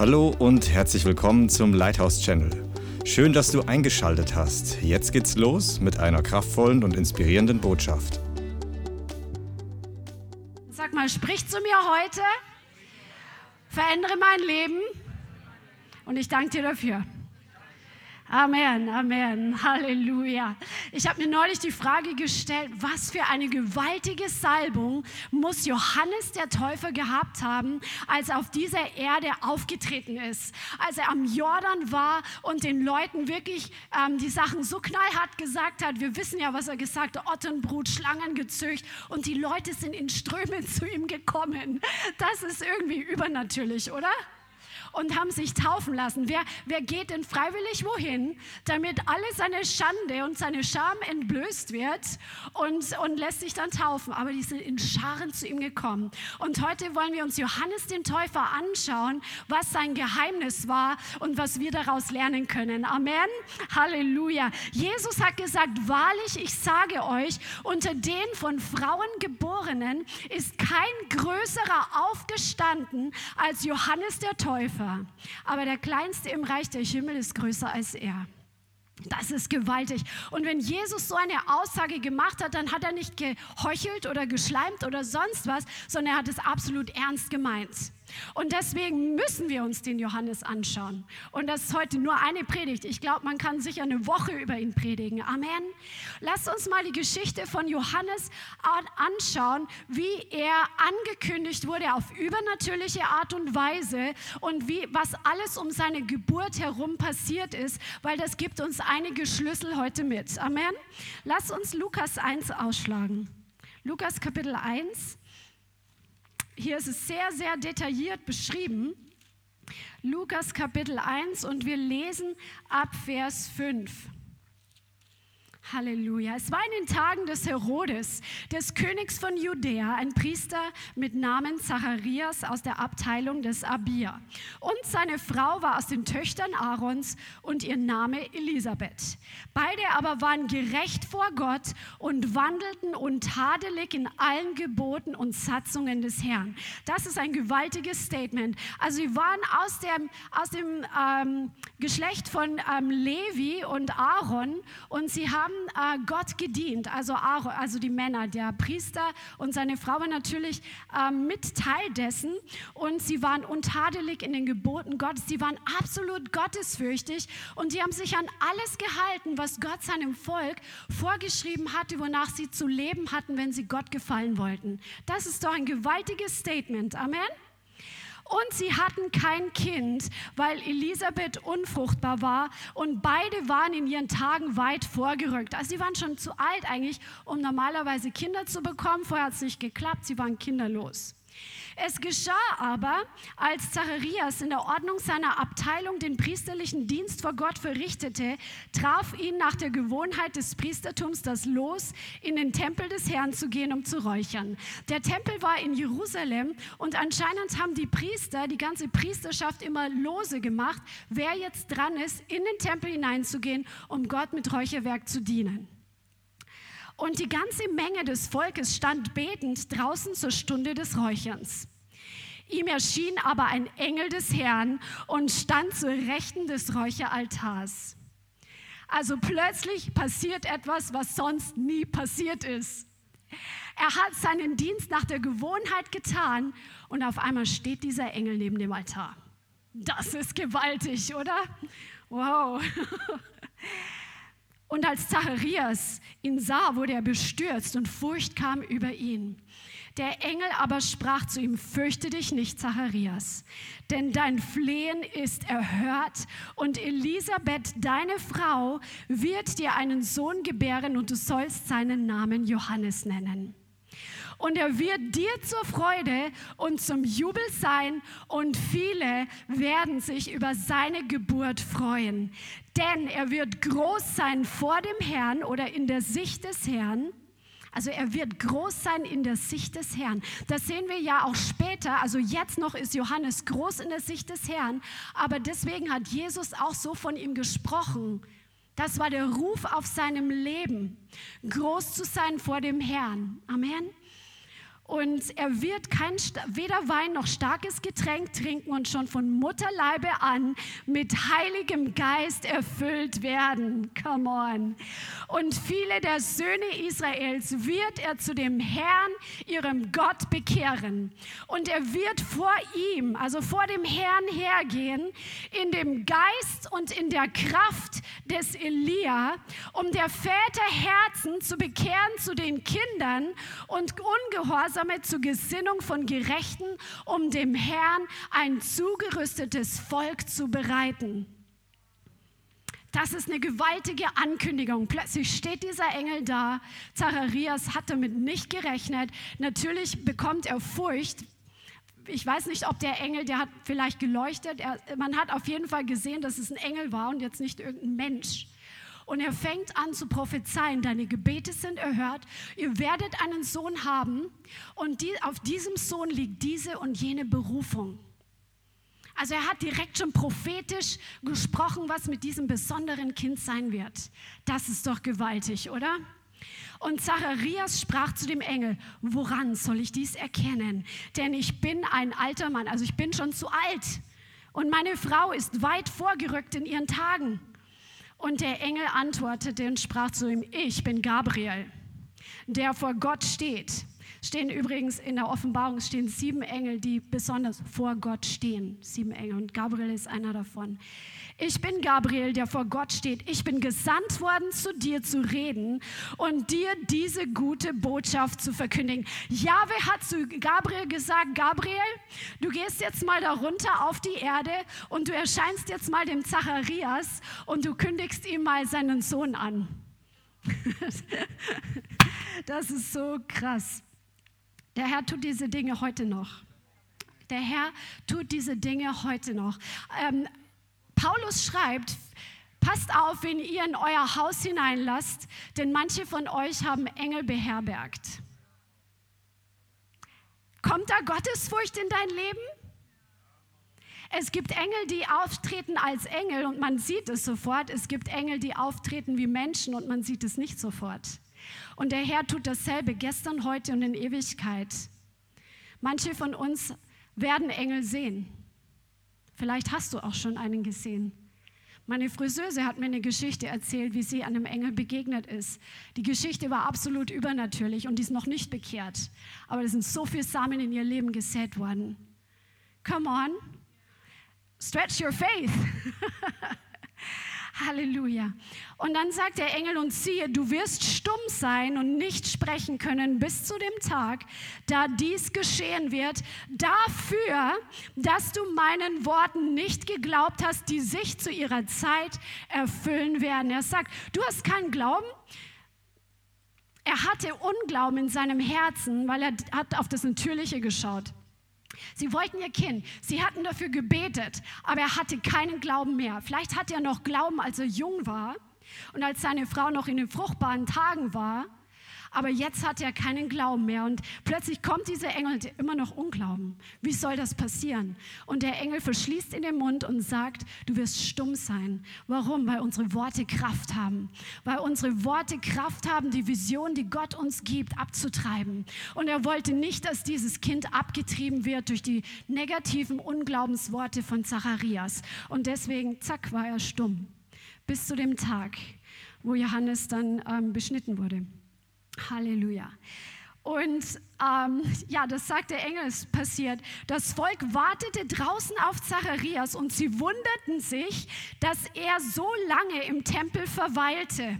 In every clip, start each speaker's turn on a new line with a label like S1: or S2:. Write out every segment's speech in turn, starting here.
S1: Hallo und herzlich willkommen zum Lighthouse Channel. Schön, dass du eingeschaltet hast. Jetzt geht's los mit einer kraftvollen und inspirierenden Botschaft.
S2: Sag mal, sprich zu mir heute, verändere mein Leben und ich danke dir dafür. Amen, Amen, Halleluja. Ich habe mir neulich die Frage gestellt, was für eine gewaltige Salbung muss Johannes der Täufer gehabt haben, als er auf dieser Erde aufgetreten ist, als er am Jordan war und den Leuten wirklich ähm, die Sachen so knallhart gesagt hat. Wir wissen ja, was er gesagt hat, Ottenbrut, Schlangen gezücht und die Leute sind in Strömen zu ihm gekommen. Das ist irgendwie übernatürlich, oder? Und haben sich taufen lassen. Wer, wer geht denn freiwillig wohin, damit alle seine Schande und seine Scham entblößt wird und, und lässt sich dann taufen? Aber die sind in Scharen zu ihm gekommen. Und heute wollen wir uns Johannes den Täufer anschauen, was sein Geheimnis war und was wir daraus lernen können. Amen. Halleluja. Jesus hat gesagt, wahrlich, ich sage euch, unter den von Frauen geborenen ist kein größerer aufgestanden als Johannes der Täufer war. Aber der Kleinste im Reich der Himmel ist größer als er. Das ist gewaltig. Und wenn Jesus so eine Aussage gemacht hat, dann hat er nicht geheuchelt oder geschleimt oder sonst was, sondern er hat es absolut ernst gemeint. Und deswegen müssen wir uns den Johannes anschauen. Und das ist heute nur eine Predigt. Ich glaube, man kann sicher eine Woche über ihn predigen. Amen. Lasst uns mal die Geschichte von Johannes anschauen, wie er angekündigt wurde auf übernatürliche Art und Weise und wie, was alles um seine Geburt herum passiert ist, weil das gibt uns einige Schlüssel heute mit. Amen. Lasst uns Lukas 1 ausschlagen. Lukas Kapitel 1 hier ist es sehr, sehr detailliert beschrieben. Lukas Kapitel 1 und wir lesen ab Vers 5. Halleluja. Es war in den Tagen des Herodes, des Königs von Judäa, ein Priester mit Namen Zacharias aus der Abteilung des Abia. Und seine Frau war aus den Töchtern Aarons und ihr Name Elisabeth. Beide aber waren gerecht vor Gott und wandelten untadelig in allen Geboten und Satzungen des Herrn. Das ist ein gewaltiges Statement. Also sie waren aus dem, aus dem ähm, Geschlecht von ähm, Levi und Aaron und sie haben äh, Gott gedient, also, also die Männer, der Priester und seine Frau waren natürlich äh, mit Teil dessen und sie waren untadelig in den Geboten Gottes, sie waren absolut gottesfürchtig und sie haben sich an alles gehalten, was Gott seinem Volk vorgeschrieben hatte, wonach sie zu leben hatten, wenn sie Gott gefallen wollten. Das ist doch ein gewaltiges Statement. Amen. Und sie hatten kein Kind, weil Elisabeth unfruchtbar war und beide waren in ihren Tagen weit vorgerückt. Also sie waren schon zu alt eigentlich, um normalerweise Kinder zu bekommen. Vorher hat es nicht geklappt, sie waren kinderlos. Es geschah aber, als Zacharias in der Ordnung seiner Abteilung den priesterlichen Dienst vor Gott verrichtete, traf ihn nach der Gewohnheit des Priestertums das Los, in den Tempel des Herrn zu gehen, um zu räuchern. Der Tempel war in Jerusalem und anscheinend haben die Priester, die ganze Priesterschaft immer Lose gemacht, wer jetzt dran ist, in den Tempel hineinzugehen, um Gott mit Räucherwerk zu dienen. Und die ganze Menge des Volkes stand betend draußen zur Stunde des Räucherns. Ihm erschien aber ein Engel des Herrn und stand zur Rechten des Räucheraltars. Also plötzlich passiert etwas, was sonst nie passiert ist. Er hat seinen Dienst nach der Gewohnheit getan und auf einmal steht dieser Engel neben dem Altar. Das ist gewaltig, oder? Wow. Und als Zacharias ihn sah, wurde er bestürzt und Furcht kam über ihn. Der Engel aber sprach zu ihm, fürchte dich nicht, Zacharias, denn dein Flehen ist erhört und Elisabeth, deine Frau, wird dir einen Sohn gebären und du sollst seinen Namen Johannes nennen und er wird dir zur Freude und zum Jubel sein und viele werden sich über seine Geburt freuen. Denn er wird groß sein vor dem Herrn oder in der Sicht des Herrn. Also er wird groß sein in der Sicht des Herrn. Das sehen wir ja auch später. Also jetzt noch ist Johannes groß in der Sicht des Herrn. Aber deswegen hat Jesus auch so von ihm gesprochen. Das war der Ruf auf seinem Leben, groß zu sein vor dem Herrn. Amen. Und er wird kein, weder Wein noch starkes Getränk trinken und schon von Mutterleibe an mit heiligem Geist erfüllt werden. Come on. Und viele der Söhne Israels wird er zu dem Herrn, ihrem Gott, bekehren. Und er wird vor ihm, also vor dem Herrn hergehen, in dem Geist und in der Kraft des Elia, um der Väter Herzen zu bekehren zu den Kindern und Ungehorsam Gehorsame zur Gesinnung von Gerechten, um dem Herrn ein zugerüstetes Volk zu bereiten. Das ist eine gewaltige Ankündigung. Plötzlich steht dieser Engel da. Zacharias hat damit nicht gerechnet. Natürlich bekommt er Furcht. Ich weiß nicht, ob der Engel, der hat vielleicht geleuchtet. Er, man hat auf jeden Fall gesehen, dass es ein Engel war und jetzt nicht irgendein Mensch. Und er fängt an zu prophezeien, deine Gebete sind erhört, ihr werdet einen Sohn haben und die, auf diesem Sohn liegt diese und jene Berufung. Also er hat direkt schon prophetisch gesprochen, was mit diesem besonderen Kind sein wird. Das ist doch gewaltig, oder? Und Zacharias sprach zu dem Engel, woran soll ich dies erkennen? Denn ich bin ein alter Mann, also ich bin schon zu alt. Und meine Frau ist weit vorgerückt in ihren Tagen. Und der Engel antwortete und sprach zu ihm, ich bin Gabriel, der vor Gott steht. Stehen übrigens in der Offenbarung stehen sieben Engel, die besonders vor Gott stehen. Sieben Engel und Gabriel ist einer davon. Ich bin Gabriel, der vor Gott steht. Ich bin gesandt worden, zu dir zu reden und dir diese gute Botschaft zu verkündigen. Jahwe hat zu Gabriel gesagt, Gabriel, du gehst jetzt mal darunter auf die Erde und du erscheinst jetzt mal dem Zacharias und du kündigst ihm mal seinen Sohn an. das ist so krass. Der Herr tut diese Dinge heute noch. Der Herr tut diese Dinge heute noch. Ähm, Paulus schreibt, passt auf, wenn ihr in euer Haus hineinlasst, denn manche von euch haben Engel beherbergt. Kommt da Gottesfurcht in dein Leben? Es gibt Engel, die auftreten als Engel und man sieht es sofort. Es gibt Engel, die auftreten wie Menschen und man sieht es nicht sofort. Und der Herr tut dasselbe gestern, heute und in Ewigkeit. Manche von uns werden Engel sehen. Vielleicht hast du auch schon einen gesehen. Meine Friseuse hat mir eine Geschichte erzählt, wie sie einem Engel begegnet ist. Die Geschichte war absolut übernatürlich und die ist noch nicht bekehrt. Aber es sind so viele Samen in ihr Leben gesät worden. Come on, stretch your faith. Halleluja. Und dann sagt der Engel und siehe, du wirst stumm sein und nicht sprechen können bis zu dem Tag, da dies geschehen wird, dafür, dass du meinen Worten nicht geglaubt hast, die sich zu ihrer Zeit erfüllen werden. Er sagt, du hast keinen Glauben, er hatte Unglauben in seinem Herzen, weil er hat auf das Natürliche geschaut. Sie wollten ihr Kind. Sie hatten dafür gebetet, aber er hatte keinen Glauben mehr. Vielleicht hatte er noch Glauben, als er jung war und als seine Frau noch in den fruchtbaren Tagen war aber jetzt hat er keinen Glauben mehr und plötzlich kommt dieser Engel der immer noch Unglauben. Wie soll das passieren? Und der Engel verschließt in den Mund und sagt, du wirst stumm sein. Warum? Weil unsere Worte Kraft haben. Weil unsere Worte Kraft haben, die Vision, die Gott uns gibt, abzutreiben. Und er wollte nicht, dass dieses Kind abgetrieben wird durch die negativen Unglaubensworte von Zacharias. Und deswegen, zack, war er stumm. Bis zu dem Tag, wo Johannes dann ähm, beschnitten wurde. Halleluja. Und ähm, ja, das sagt der Engel, es passiert. Das Volk wartete draußen auf Zacharias und sie wunderten sich, dass er so lange im Tempel verweilte.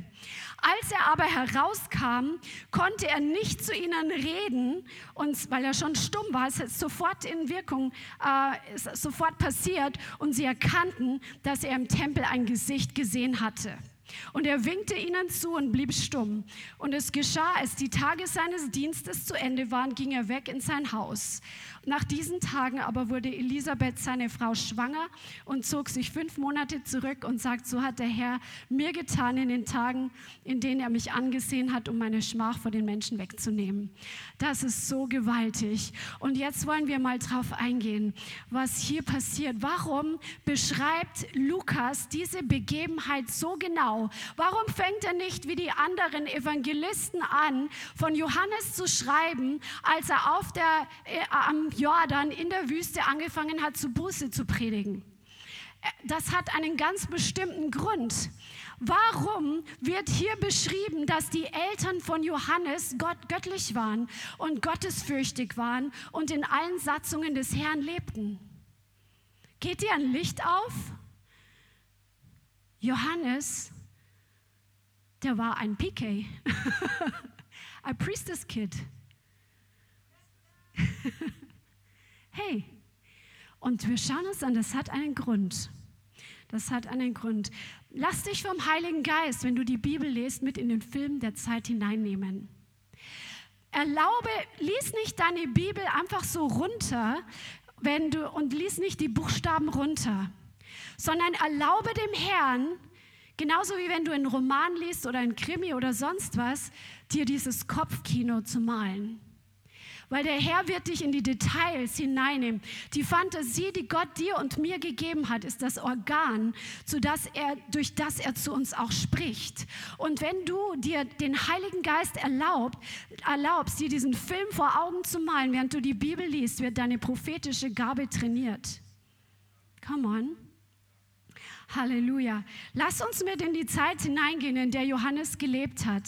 S2: Als er aber herauskam, konnte er nicht zu ihnen reden, und weil er schon stumm war, es ist sofort in Wirkung, äh, ist sofort passiert, und sie erkannten, dass er im Tempel ein Gesicht gesehen hatte. Und er winkte ihnen zu und blieb stumm. Und es geschah, als die Tage seines Dienstes zu Ende waren, ging er weg in sein Haus. Nach diesen Tagen aber wurde Elisabeth, seine Frau, schwanger und zog sich fünf Monate zurück und sagt, so hat der Herr mir getan in den Tagen, in denen er mich angesehen hat, um meine Schmach vor den Menschen wegzunehmen. Das ist so gewaltig. Und jetzt wollen wir mal drauf eingehen, was hier passiert. Warum beschreibt Lukas diese Begebenheit so genau? Warum fängt er nicht wie die anderen Evangelisten an, von Johannes zu schreiben, als er auf der, äh, am Jordan in der Wüste angefangen hat, zu Buße zu predigen? Äh, das hat einen ganz bestimmten Grund. Warum wird hier beschrieben, dass die Eltern von Johannes Gott göttlich waren und gottesfürchtig waren und in allen Satzungen des Herrn lebten? Geht dir ein Licht auf? Johannes, der war ein PK, ein Priestess Kid. hey, und wir schauen uns an, das hat einen Grund. Das hat einen Grund. Lass dich vom Heiligen Geist, wenn du die Bibel liest, mit in den Film der Zeit hineinnehmen. Erlaube, lies nicht deine Bibel einfach so runter, wenn du und lies nicht die Buchstaben runter, sondern erlaube dem Herrn, genauso wie wenn du einen Roman liest oder einen Krimi oder sonst was, dir dieses Kopfkino zu malen weil der Herr wird dich in die Details hineinnehmen. Die Fantasie, die Gott dir und mir gegeben hat, ist das Organ, zu das er, durch das er zu uns auch spricht. Und wenn du dir den Heiligen Geist erlaubt, erlaubst, dir diesen Film vor Augen zu malen, während du die Bibel liest, wird deine prophetische Gabe trainiert. Come on. Halleluja. Lass uns mit in die Zeit hineingehen, in der Johannes gelebt hat.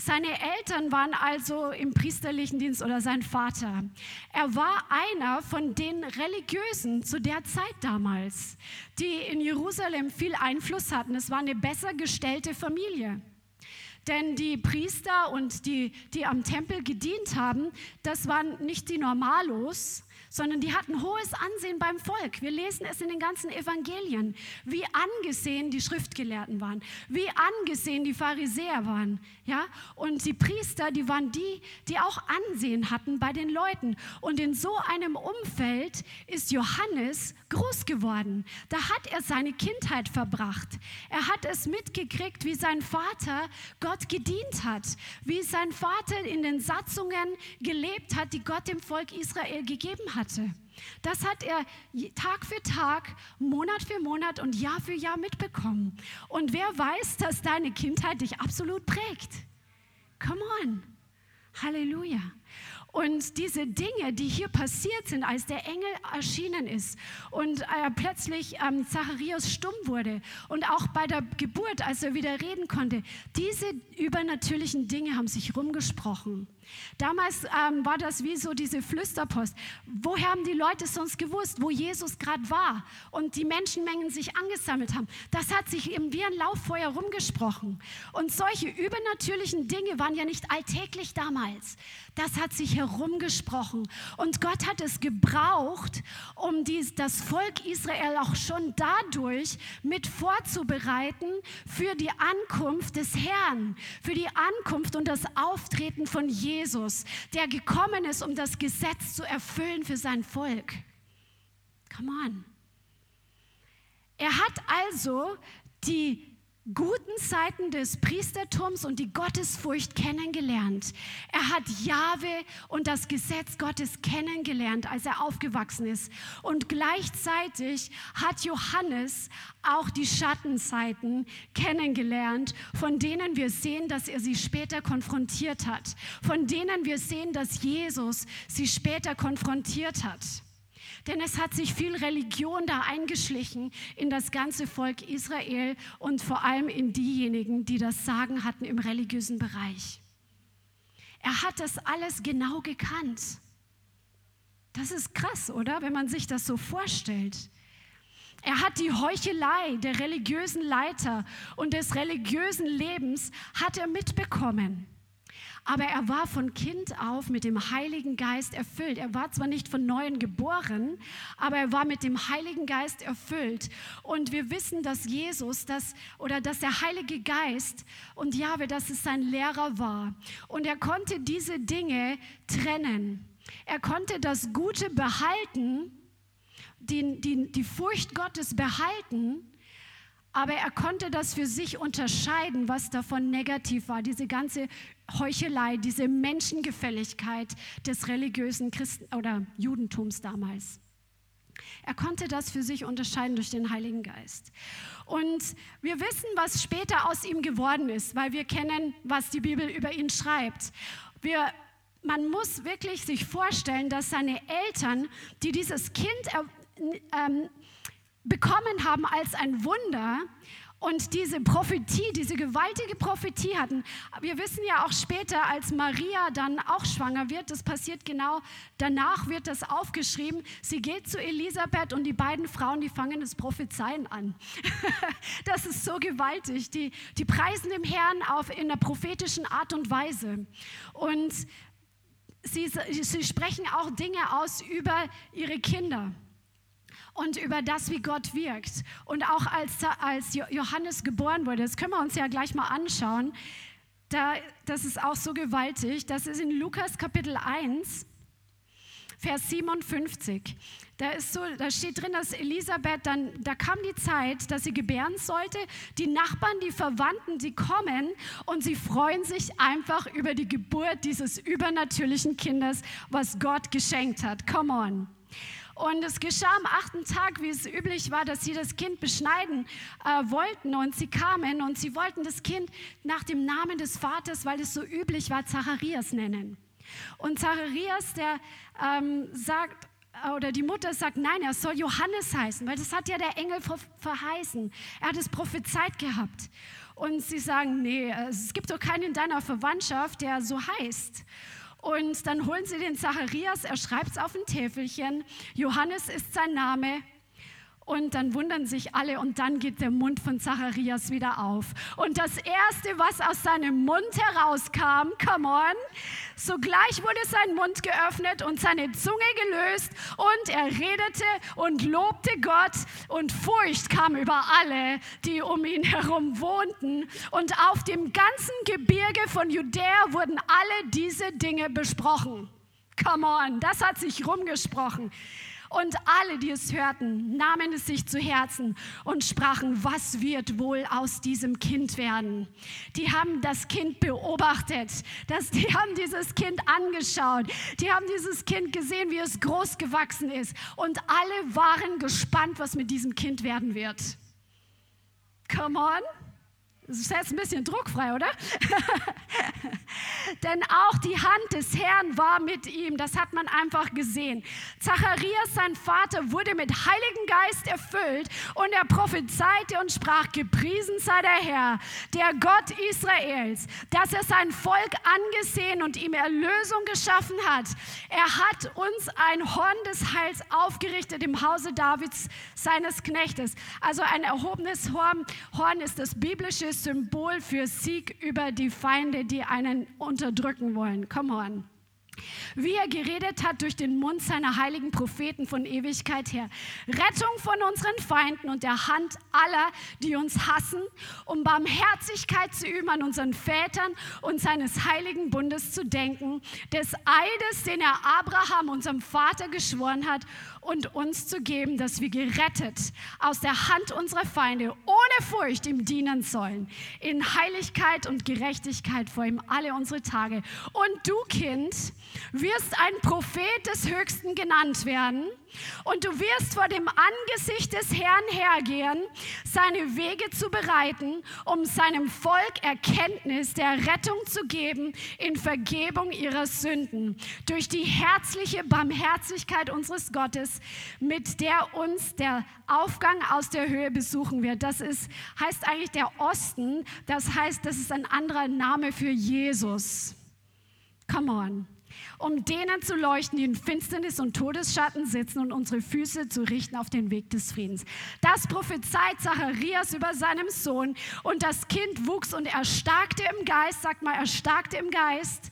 S2: Seine Eltern waren also im priesterlichen Dienst oder sein Vater. Er war einer von den Religiösen zu der Zeit damals, die in Jerusalem viel Einfluss hatten. Es war eine besser gestellte Familie. Denn die Priester und die, die am Tempel gedient haben, das waren nicht die Normalos, sondern die hatten hohes Ansehen beim Volk. Wir lesen es in den ganzen Evangelien, wie angesehen die Schriftgelehrten waren, wie angesehen die Pharisäer waren. Ja? Und die Priester, die waren die, die auch Ansehen hatten bei den Leuten. Und in so einem Umfeld ist Johannes groß geworden. Da hat er seine Kindheit verbracht. Er hat es mitgekriegt, wie sein Vater Gott gedient hat, wie sein Vater in den Satzungen gelebt hat, die Gott dem Volk Israel gegeben hatte. Das hat er Tag für Tag, Monat für Monat und Jahr für Jahr mitbekommen. Und wer weiß, dass deine Kindheit dich absolut prägt? Come on. Halleluja. Und diese Dinge, die hier passiert sind, als der Engel erschienen ist und äh, plötzlich ähm, Zacharias stumm wurde und auch bei der Geburt, als er wieder reden konnte, diese übernatürlichen Dinge haben sich rumgesprochen. Damals ähm, war das wie so diese Flüsterpost. Woher haben die Leute sonst gewusst, wo Jesus gerade war und die Menschenmengen sich angesammelt haben? Das hat sich eben wie ein Lauffeuer rumgesprochen. Und solche übernatürlichen Dinge waren ja nicht alltäglich damals. Das hat sich herumgesprochen. Und Gott hat es gebraucht, um dies, das Volk Israel auch schon dadurch mit vorzubereiten für die Ankunft des Herrn, für die Ankunft und das Auftreten von Jesus. Jesus, der gekommen ist, um das Gesetz zu erfüllen für sein Volk. Come on. Er hat also die guten Seiten des Priestertums und die Gottesfurcht kennengelernt. Er hat Jahwe und das Gesetz Gottes kennengelernt, als er aufgewachsen ist. Und gleichzeitig hat Johannes auch die Schattenseiten kennengelernt, von denen wir sehen, dass er sie später konfrontiert hat, von denen wir sehen, dass Jesus sie später konfrontiert hat. Denn es hat sich viel Religion da eingeschlichen in das ganze Volk Israel und vor allem in diejenigen, die das Sagen hatten im religiösen Bereich. Er hat das alles genau gekannt. Das ist krass, oder? Wenn man sich das so vorstellt. Er hat die Heuchelei der religiösen Leiter und des religiösen Lebens hat er mitbekommen. Aber er war von Kind auf mit dem Heiligen Geist erfüllt. Er war zwar nicht von neuem geboren, aber er war mit dem Heiligen Geist erfüllt. Und wir wissen, dass Jesus das oder dass der Heilige Geist und Jahwe, dass es sein Lehrer war. Und er konnte diese Dinge trennen. Er konnte das Gute behalten, die, die, die Furcht Gottes behalten aber er konnte das für sich unterscheiden, was davon negativ war. Diese ganze Heuchelei, diese Menschengefälligkeit des religiösen Christen oder Judentums damals. Er konnte das für sich unterscheiden durch den Heiligen Geist. Und wir wissen, was später aus ihm geworden ist, weil wir kennen, was die Bibel über ihn schreibt. Wir, man muss wirklich sich vorstellen, dass seine Eltern, die dieses Kind ähm, bekommen haben als ein Wunder, und diese Prophetie, diese gewaltige Prophetie hatten. Wir wissen ja auch später, als Maria dann auch schwanger wird, das passiert genau danach, wird das aufgeschrieben. Sie geht zu Elisabeth und die beiden Frauen, die fangen das Prophezeien an. das ist so gewaltig. Die, die preisen dem Herrn auf in einer prophetischen Art und Weise. Und sie, sie sprechen auch Dinge aus über ihre Kinder und über das, wie Gott wirkt. Und auch als, als Johannes geboren wurde, das können wir uns ja gleich mal anschauen, da, das ist auch so gewaltig, das ist in Lukas Kapitel 1, Vers 57. Da, ist so, da steht drin, dass Elisabeth dann, da kam die Zeit, dass sie gebären sollte. Die Nachbarn, die Verwandten, die kommen und sie freuen sich einfach über die Geburt dieses übernatürlichen Kindes, was Gott geschenkt hat. Come on. Und es geschah am achten Tag, wie es üblich war, dass sie das Kind beschneiden äh, wollten. Und sie kamen und sie wollten das Kind nach dem Namen des Vaters, weil es so üblich war, Zacharias nennen. Und Zacharias, der ähm, sagt, äh, oder die Mutter sagt, nein, er soll Johannes heißen, weil das hat ja der Engel verheißen. Er hat es prophezeit gehabt. Und sie sagen, nee, es gibt doch keinen in deiner Verwandtschaft, der so heißt. Und dann holen sie den Zacharias, er schreibt es auf ein Täfelchen. Johannes ist sein Name. Und dann wundern sich alle und dann geht der Mund von Zacharias wieder auf. Und das Erste, was aus seinem Mund herauskam, come on, sogleich wurde sein Mund geöffnet und seine Zunge gelöst und er redete und lobte Gott und Furcht kam über alle, die um ihn herum wohnten. Und auf dem ganzen Gebirge von Judäa wurden alle diese Dinge besprochen. Come on, das hat sich rumgesprochen. Und alle, die es hörten, nahmen es sich zu Herzen und sprachen, was wird wohl aus diesem Kind werden? Die haben das Kind beobachtet, das, die haben dieses Kind angeschaut, die haben dieses Kind gesehen, wie es groß gewachsen ist. Und alle waren gespannt, was mit diesem Kind werden wird. Come on. Das ist jetzt ein bisschen druckfrei, oder? Denn auch die Hand des Herrn war mit ihm. Das hat man einfach gesehen. Zacharias, sein Vater, wurde mit Heiligen Geist erfüllt und er prophezeite und sprach: Gepriesen sei der Herr, der Gott Israels, dass er sein Volk angesehen und ihm Erlösung geschaffen hat. Er hat uns ein Horn des Heils aufgerichtet im Hause Davids, seines Knechtes. Also ein erhobenes Horn, Horn ist das biblische Symbol für Sieg über die Feinde, die einen unterdrücken wollen. Come on wie er geredet hat durch den Mund seiner heiligen Propheten von Ewigkeit her. Rettung von unseren Feinden und der Hand aller, die uns hassen, um Barmherzigkeit zu üben an unseren Vätern und seines heiligen Bundes zu denken, des Eides, den er Abraham, unserem Vater, geschworen hat und uns zu geben, dass wir gerettet aus der Hand unserer Feinde ohne Furcht ihm dienen sollen, in Heiligkeit und Gerechtigkeit vor ihm alle unsere Tage. Und du, Kind, wirst ein Prophet des Höchsten genannt werden und du wirst vor dem Angesicht des Herrn hergehen, seine Wege zu bereiten, um seinem Volk Erkenntnis der Rettung zu geben in Vergebung ihrer Sünden, durch die herzliche Barmherzigkeit unseres Gottes, mit der uns der Aufgang aus der Höhe besuchen wird. Das ist, heißt eigentlich der Osten, das heißt, das ist ein anderer Name für Jesus. Come on um denen zu leuchten, die in Finsternis und Todesschatten sitzen und unsere Füße zu richten auf den Weg des Friedens. Das prophezeit Zacharias über seinem Sohn. Und das Kind wuchs und erstarkte im Geist, sagt mal, erstarkte im Geist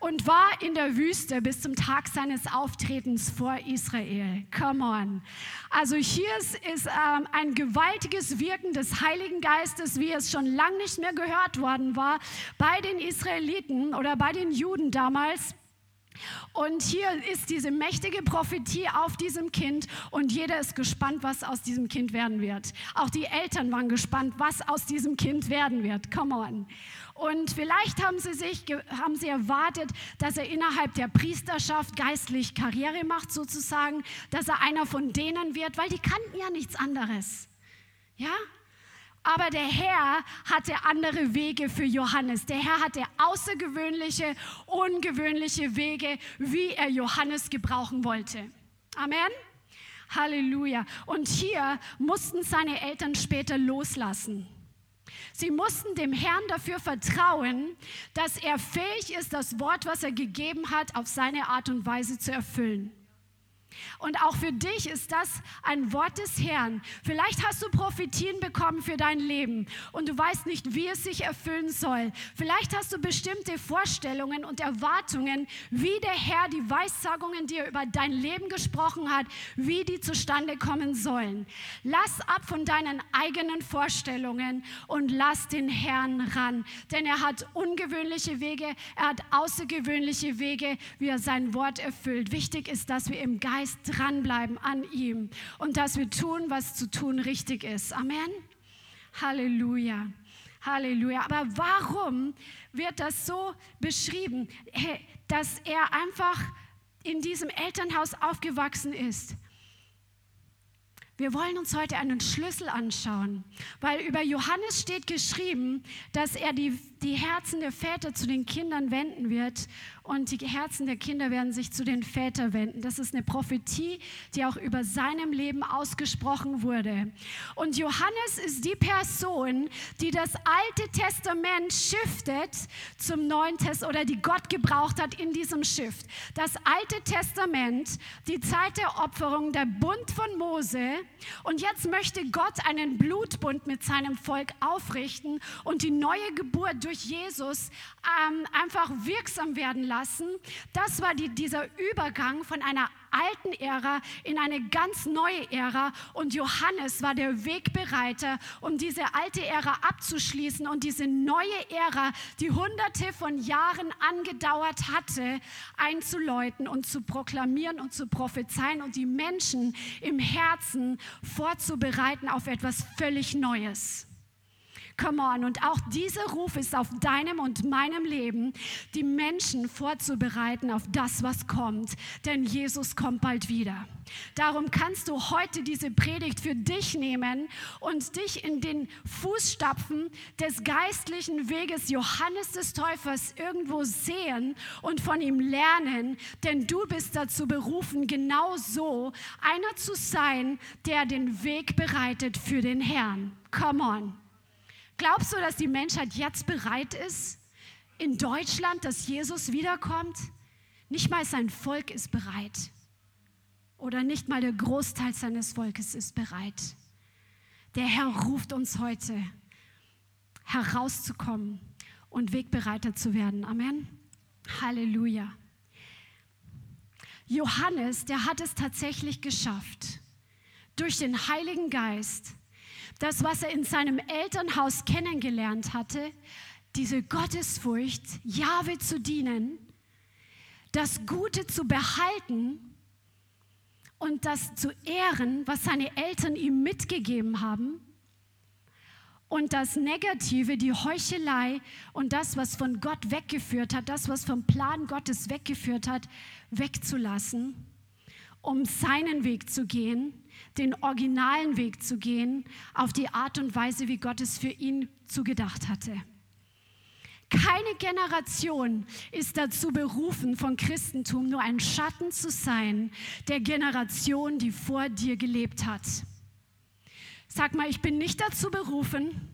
S2: und war in der Wüste bis zum Tag seines Auftretens vor Israel. Come on. Also hier ist, ist ähm, ein gewaltiges Wirken des Heiligen Geistes, wie es schon lange nicht mehr gehört worden war bei den Israeliten oder bei den Juden damals. Und hier ist diese mächtige Prophetie auf diesem Kind und jeder ist gespannt, was aus diesem Kind werden wird. Auch die Eltern waren gespannt, was aus diesem Kind werden wird. Come on. Und vielleicht haben sie sich haben sie erwartet, dass er innerhalb der Priesterschaft geistlich Karriere macht sozusagen, dass er einer von denen wird, weil die kannten ja nichts anderes. Ja? Aber der Herr hatte andere Wege für Johannes. Der Herr hatte außergewöhnliche, ungewöhnliche Wege, wie er Johannes gebrauchen wollte. Amen. Halleluja. Und hier mussten seine Eltern später loslassen. Sie mussten dem Herrn dafür vertrauen, dass er fähig ist, das Wort, was er gegeben hat, auf seine Art und Weise zu erfüllen. Und auch für dich ist das ein Wort des Herrn. Vielleicht hast du Prophetien bekommen für dein Leben und du weißt nicht, wie es sich erfüllen soll. Vielleicht hast du bestimmte Vorstellungen und Erwartungen, wie der Herr die Weissagungen, die er über dein Leben gesprochen hat, wie die zustande kommen sollen. Lass ab von deinen eigenen Vorstellungen und lass den Herrn ran, denn er hat ungewöhnliche Wege, er hat außergewöhnliche Wege, wie er sein Wort erfüllt. Wichtig ist, dass wir im Geist Geist dranbleiben an ihm und dass wir tun, was zu tun richtig ist. Amen. Halleluja. Halleluja. Aber warum wird das so beschrieben, dass er einfach in diesem Elternhaus aufgewachsen ist? Wir wollen uns heute einen Schlüssel anschauen, weil über Johannes steht geschrieben, dass er die, die Herzen der Väter zu den Kindern wenden wird und die Herzen der Kinder werden sich zu den Vätern wenden. Das ist eine Prophetie, die auch über seinem Leben ausgesprochen wurde. Und Johannes ist die Person, die das Alte Testament shiftet zum Neuen Testament oder die Gott gebraucht hat in diesem Shift. Das Alte Testament, die Zeit der Opferung, der Bund von Mose. Und jetzt möchte Gott einen Blutbund mit seinem Volk aufrichten und die neue Geburt durch Jesus ähm, einfach wirksam werden lassen lassen. Das war die, dieser Übergang von einer alten Ära in eine ganz neue Ära. Und Johannes war der Wegbereiter, um diese alte Ära abzuschließen und diese neue Ära, die hunderte von Jahren angedauert hatte, einzuläuten und zu proklamieren und zu prophezeien und die Menschen im Herzen vorzubereiten auf etwas völlig Neues. Come on. Und auch dieser Ruf ist auf deinem und meinem Leben, die Menschen vorzubereiten auf das, was kommt. Denn Jesus kommt bald wieder. Darum kannst du heute diese Predigt für dich nehmen und dich in den Fußstapfen des geistlichen Weges Johannes des Täufers irgendwo sehen und von ihm lernen, denn du bist dazu berufen, genau so einer zu sein, der den Weg bereitet für den Herrn. Come on. Glaubst du, dass die Menschheit jetzt bereit ist, in Deutschland, dass Jesus wiederkommt? Nicht mal sein Volk ist bereit. Oder nicht mal der Großteil seines Volkes ist bereit. Der Herr ruft uns heute, herauszukommen und Wegbereiter zu werden. Amen. Halleluja. Johannes, der hat es tatsächlich geschafft, durch den Heiligen Geist das, was er in seinem Elternhaus kennengelernt hatte, diese Gottesfurcht, Jahwe zu dienen, das Gute zu behalten und das zu ehren, was seine Eltern ihm mitgegeben haben und das Negative, die Heuchelei und das, was von Gott weggeführt hat, das, was vom Plan Gottes weggeführt hat, wegzulassen, um seinen Weg zu gehen den originalen Weg zu gehen, auf die Art und Weise, wie Gott es für ihn zugedacht hatte. Keine Generation ist dazu berufen, von Christentum nur ein Schatten zu sein der Generation, die vor dir gelebt hat. Sag mal, ich bin nicht dazu berufen,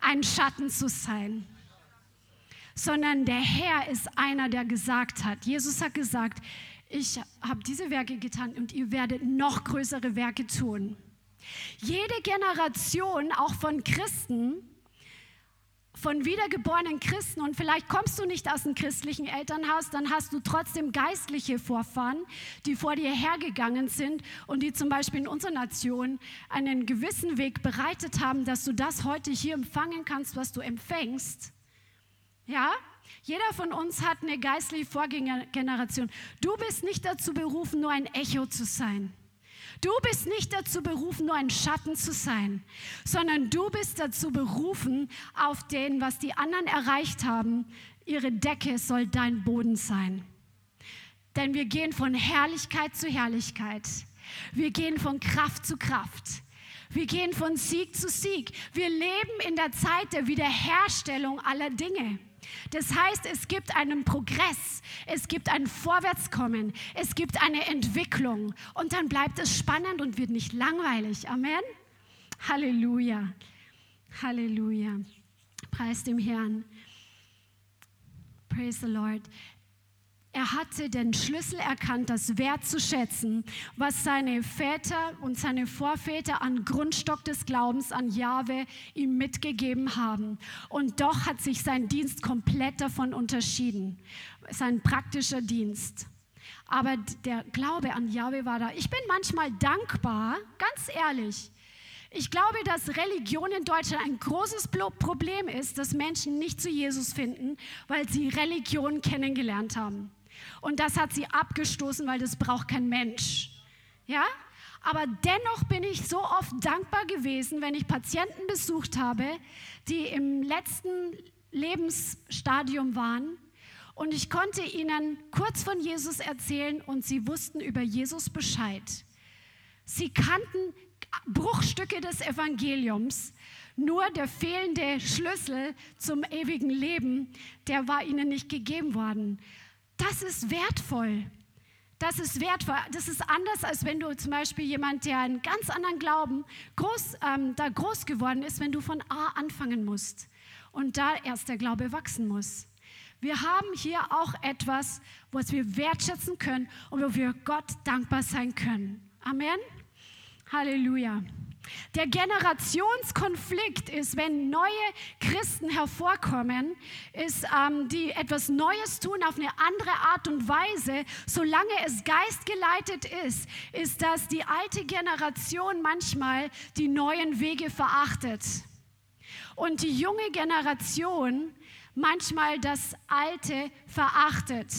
S2: ein Schatten zu sein, sondern der Herr ist einer, der gesagt hat, Jesus hat gesagt, ich habe diese Werke getan und ihr werdet noch größere Werke tun. Jede Generation, auch von Christen, von wiedergeborenen Christen und vielleicht kommst du nicht aus einem christlichen Elternhaus, dann hast du trotzdem geistliche Vorfahren, die vor dir hergegangen sind und die zum Beispiel in unserer Nation einen gewissen Weg bereitet haben, dass du das heute hier empfangen kannst, was du empfängst. Ja? Jeder von uns hat eine geistliche Vorgängergeneration. Du bist nicht dazu berufen, nur ein Echo zu sein. Du bist nicht dazu berufen, nur ein Schatten zu sein, sondern du bist dazu berufen, auf den, was die anderen erreicht haben, ihre Decke soll dein Boden sein. Denn wir gehen von Herrlichkeit zu Herrlichkeit. Wir gehen von Kraft zu Kraft. Wir gehen von Sieg zu Sieg. Wir leben in der Zeit der Wiederherstellung aller Dinge. Das heißt, es gibt einen Progress, es gibt ein Vorwärtskommen, es gibt eine Entwicklung und dann bleibt es spannend und wird nicht langweilig. Amen. Halleluja. Halleluja. Preis dem Herrn. Praise the Lord. Er hatte den Schlüssel erkannt, das wertzuschätzen, was seine Väter und seine Vorväter an Grundstock des Glaubens an Jahwe ihm mitgegeben haben. Und doch hat sich sein Dienst komplett davon unterschieden, sein praktischer Dienst. Aber der Glaube an Jahwe war da. Ich bin manchmal dankbar, ganz ehrlich. Ich glaube, dass Religion in Deutschland ein großes Problem ist, dass Menschen nicht zu Jesus finden, weil sie Religion kennengelernt haben. Und das hat sie abgestoßen, weil das braucht kein Mensch. Ja? Aber dennoch bin ich so oft dankbar gewesen, wenn ich Patienten besucht habe, die im letzten Lebensstadium waren. Und ich konnte ihnen kurz von Jesus erzählen und sie wussten über Jesus Bescheid. Sie kannten Bruchstücke des Evangeliums. Nur der fehlende Schlüssel zum ewigen Leben, der war ihnen nicht gegeben worden. Das ist wertvoll. Das ist wertvoll. Das ist anders, als wenn du zum Beispiel jemand, der einen ganz anderen Glauben groß, ähm, da groß geworden ist, wenn du von A anfangen musst und da erst der Glaube wachsen muss. Wir haben hier auch etwas, was wir wertschätzen können und wo wir Gott dankbar sein können. Amen. Halleluja. Der Generationskonflikt ist, wenn neue Christen hervorkommen, ist, ähm, die etwas Neues tun auf eine andere Art und Weise, solange es geistgeleitet ist, ist, dass die alte Generation manchmal die neuen Wege verachtet. Und die junge Generation manchmal das Alte verachtet.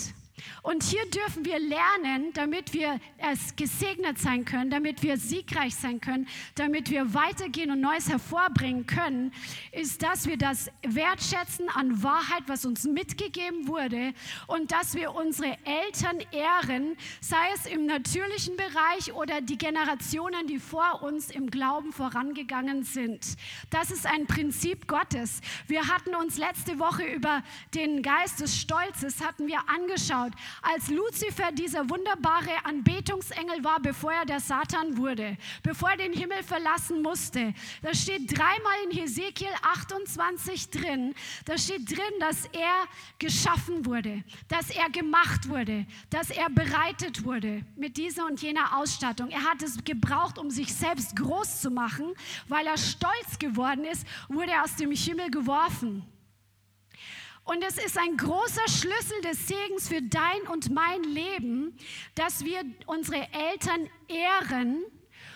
S2: Und hier dürfen wir lernen, damit wir es gesegnet sein können, damit wir siegreich sein können, damit wir weitergehen und Neues hervorbringen können, ist, dass wir das wertschätzen an Wahrheit, was uns mitgegeben wurde und dass wir unsere Eltern ehren, sei es im natürlichen Bereich oder die Generationen, die vor uns im Glauben vorangegangen sind. Das ist ein Prinzip Gottes. Wir hatten uns letzte Woche über den Geist des Stolzes hatten wir angeschaut als Luzifer dieser wunderbare Anbetungsengel war, bevor er der Satan wurde, bevor er den Himmel verlassen musste. Da steht dreimal in Hesekiel 28 drin, da steht drin, dass er geschaffen wurde, dass er gemacht wurde, dass er bereitet wurde mit dieser und jener Ausstattung. Er hat es gebraucht, um sich selbst groß zu machen, weil er stolz geworden ist, wurde er aus dem Himmel geworfen. Und es ist ein großer Schlüssel des Segens für dein und mein Leben, dass wir unsere Eltern ehren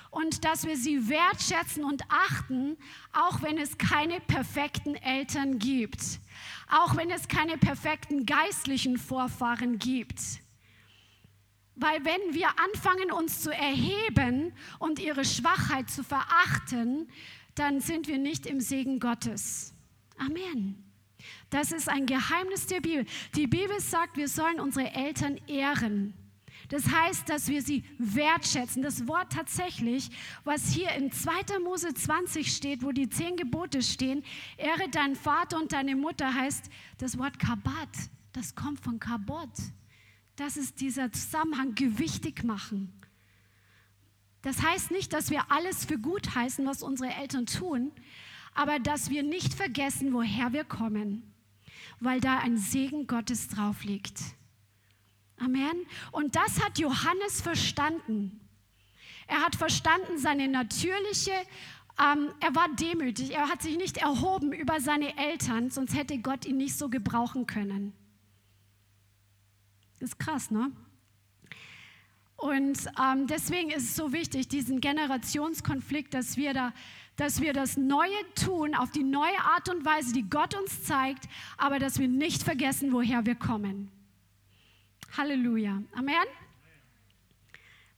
S2: und dass wir sie wertschätzen und achten, auch wenn es keine perfekten Eltern gibt, auch wenn es keine perfekten geistlichen Vorfahren gibt. Weil wenn wir anfangen, uns zu erheben und ihre Schwachheit zu verachten, dann sind wir nicht im Segen Gottes. Amen. Das ist ein Geheimnis der Bibel. Die Bibel sagt, wir sollen unsere Eltern ehren. Das heißt, dass wir sie wertschätzen. Das Wort tatsächlich, was hier in 2. Mose 20 steht, wo die zehn Gebote stehen, ehre deinen Vater und deine Mutter, heißt das Wort Kabat. Das kommt von Kabot. Das ist dieser Zusammenhang, gewichtig machen. Das heißt nicht, dass wir alles für gut heißen, was unsere Eltern tun, aber dass wir nicht vergessen, woher wir kommen weil da ein Segen Gottes drauf liegt. Amen. Und das hat Johannes verstanden. Er hat verstanden seine natürliche, ähm, er war demütig, er hat sich nicht erhoben über seine Eltern, sonst hätte Gott ihn nicht so gebrauchen können. ist krass, ne? Und ähm, deswegen ist es so wichtig, diesen Generationskonflikt, dass wir da dass wir das Neue tun auf die neue Art und Weise, die Gott uns zeigt, aber dass wir nicht vergessen, woher wir kommen. Halleluja. Amen.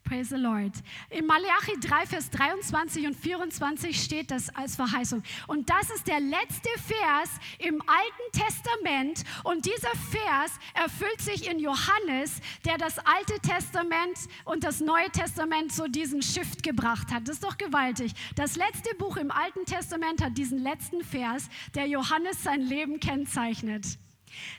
S2: Praise the Lord. In Malachi 3, Vers 23 und 24 steht das als Verheißung. Und das ist der letzte Vers im Alten Testament. Und dieser Vers erfüllt sich in Johannes, der das Alte Testament und das Neue Testament so diesen Shift gebracht hat. Das ist doch gewaltig. Das letzte Buch im Alten Testament hat diesen letzten Vers, der Johannes sein Leben kennzeichnet.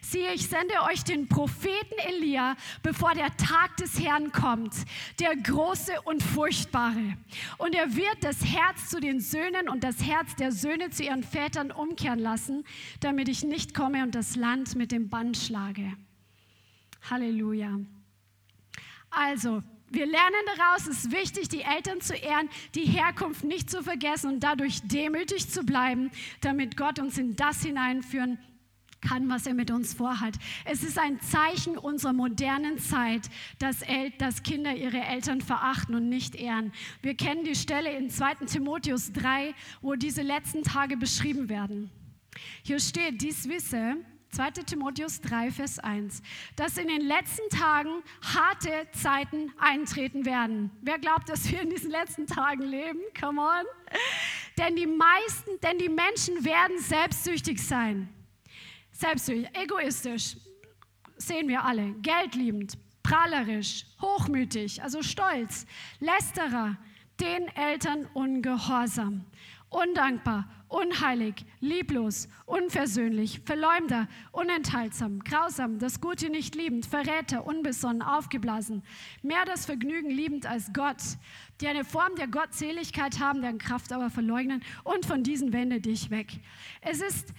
S2: Siehe, ich sende euch den Propheten Elia, bevor der Tag des Herrn kommt, der große und furchtbare. Und er wird das Herz zu den Söhnen und das Herz der Söhne zu ihren Vätern umkehren lassen, damit ich nicht komme und das Land mit dem Bann schlage. Halleluja. Also, wir lernen daraus, es ist wichtig, die Eltern zu ehren, die Herkunft nicht zu vergessen und dadurch demütig zu bleiben, damit Gott uns in das hineinführen kann, was er mit uns vorhat. Es ist ein Zeichen unserer modernen Zeit, dass, El dass Kinder ihre Eltern verachten und nicht ehren. Wir kennen die Stelle in 2 Timotheus 3, wo diese letzten Tage beschrieben werden. Hier steht, dies wisse, 2 Timotheus 3, Vers 1, dass in den letzten Tagen harte Zeiten eintreten werden. Wer glaubt, dass wir in diesen letzten Tagen leben? Come on. Denn die meisten, denn die Menschen werden selbstsüchtig sein selbstsüchtig, egoistisch, sehen wir alle, geldliebend, prahlerisch, hochmütig, also stolz, lästerer, den Eltern ungehorsam, undankbar, unheilig, lieblos, unversöhnlich, Verleumder, unenthaltsam, grausam, das Gute nicht liebend, Verräter, unbesonnen, aufgeblasen, mehr das Vergnügen liebend als Gott, die eine Form der Gottseligkeit haben, deren Kraft aber verleugnen und von diesen wende dich weg. Es ist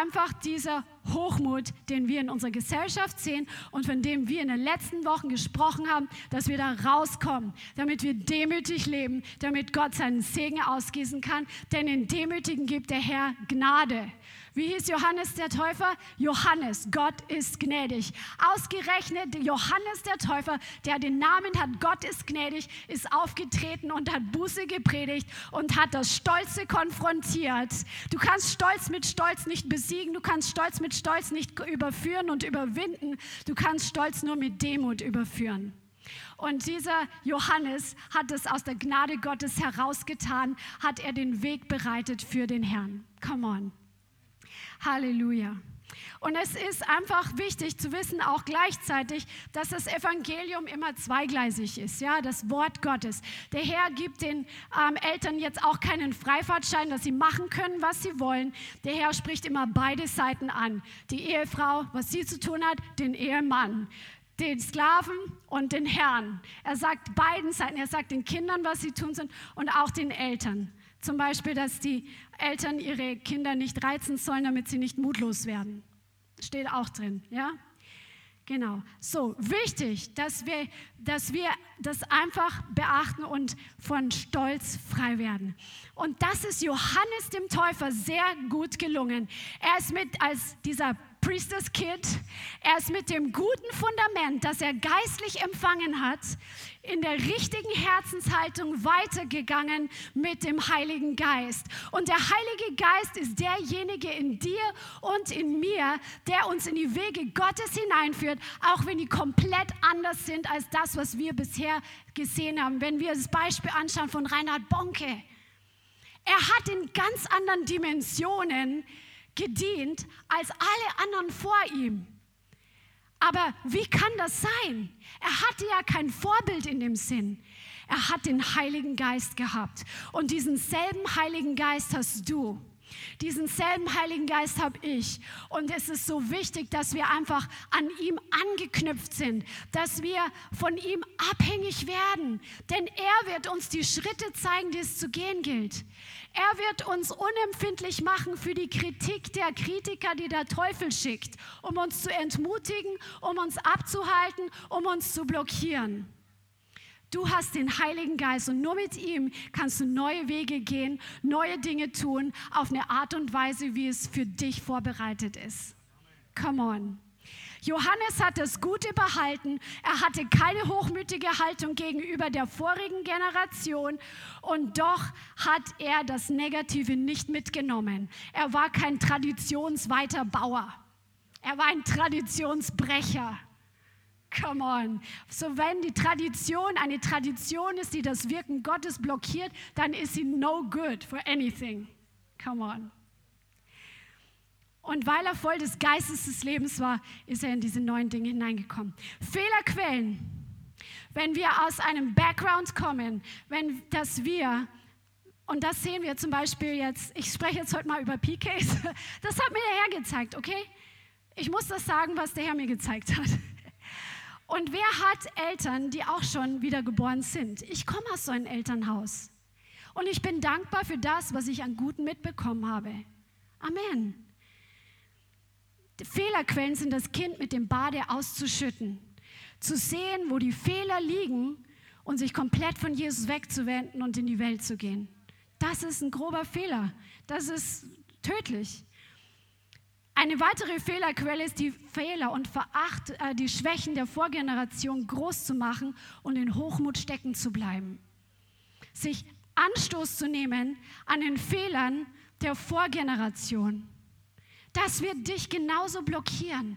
S2: einfach dieser Hochmut, den wir in unserer Gesellschaft sehen und von dem wir in den letzten Wochen gesprochen haben, dass wir da rauskommen, damit wir demütig leben, damit Gott seinen Segen ausgießen kann. Denn in Demütigen gibt der Herr Gnade. Wie hieß Johannes der Täufer? Johannes, Gott ist gnädig. Ausgerechnet Johannes der Täufer, der den Namen hat, Gott ist gnädig, ist aufgetreten und hat Buße gepredigt und hat das Stolze konfrontiert. Du kannst Stolz mit Stolz nicht besiegen, du kannst Stolz mit Stolz nicht überführen und überwinden, du kannst Stolz nur mit Demut überführen. Und dieser Johannes hat es aus der Gnade Gottes herausgetan, hat er den Weg bereitet für den Herrn. Come on. Halleluja. Und es ist einfach wichtig zu wissen, auch gleichzeitig, dass das Evangelium immer zweigleisig ist, ja, das Wort Gottes. Der Herr gibt den ähm, Eltern jetzt auch keinen Freifahrtschein, dass sie machen können, was sie wollen. Der Herr spricht immer beide Seiten an. Die Ehefrau, was sie zu tun hat, den Ehemann den Sklaven und den Herrn. Er sagt beiden Seiten, er sagt den Kindern, was sie tun sind und auch den Eltern. Zum Beispiel, dass die Eltern ihre Kinder nicht reizen sollen, damit sie nicht mutlos werden. Steht auch drin, ja? Genau. So, wichtig, dass wir, dass wir das einfach beachten und von Stolz frei werden. Und das ist Johannes dem Täufer sehr gut gelungen. Er ist mit als dieser Priesters Kid. Er ist mit dem guten Fundament, das er geistlich empfangen hat, in der richtigen Herzenshaltung weitergegangen mit dem Heiligen Geist. Und der Heilige Geist ist derjenige in dir und in mir, der uns in die Wege Gottes hineinführt, auch wenn die komplett anders sind als das, was wir bisher gesehen haben. Wenn wir das Beispiel anschauen von Reinhard Bonke. Er hat in ganz anderen Dimensionen gedient als alle anderen vor ihm. Aber wie kann das sein? Er hatte ja kein Vorbild in dem Sinn. Er hat den Heiligen Geist gehabt. Und diesen selben Heiligen Geist hast du. Diesen selben Heiligen Geist habe ich. Und es ist so wichtig, dass wir einfach an ihm angeknüpft sind, dass wir von ihm abhängig werden. Denn er wird uns die Schritte zeigen, die es zu gehen gilt. Er wird uns unempfindlich machen für die Kritik der Kritiker, die der Teufel schickt, um uns zu entmutigen, um uns abzuhalten, um uns zu blockieren. Du hast den Heiligen Geist und nur mit ihm kannst du neue Wege gehen, neue Dinge tun, auf eine Art und Weise, wie es für dich vorbereitet ist. Come on. Johannes hat das Gute behalten. Er hatte keine hochmütige Haltung gegenüber der vorigen Generation und doch hat er das Negative nicht mitgenommen. Er war kein Traditionsweiterbauer. Er war ein Traditionsbrecher. Come on. So wenn die Tradition eine Tradition ist, die das Wirken Gottes blockiert, dann ist sie no good for anything. Come on. Und weil er voll des Geistes des Lebens war, ist er in diese neuen Dinge hineingekommen. Fehlerquellen. Wenn wir aus einem Background kommen, wenn dass wir und das sehen wir zum Beispiel jetzt, ich spreche jetzt heute mal über PKs, das hat mir der Herr gezeigt, okay? Ich muss das sagen, was der Herr mir gezeigt hat. Und wer hat Eltern, die auch schon wiedergeboren sind? Ich komme aus so einem Elternhaus. Und ich bin dankbar für das, was ich an Guten mitbekommen habe. Amen. Fehlerquellen sind das Kind mit dem Bade auszuschütten, zu sehen, wo die Fehler liegen und sich komplett von Jesus wegzuwenden und in die Welt zu gehen. Das ist ein grober Fehler. Das ist tödlich. Eine weitere Fehlerquelle ist die Fehler und Veracht, äh, die Schwächen der Vorgeneration groß zu machen und in Hochmut stecken zu bleiben. Sich Anstoß zu nehmen an den Fehlern der Vorgeneration. Das wird dich genauso blockieren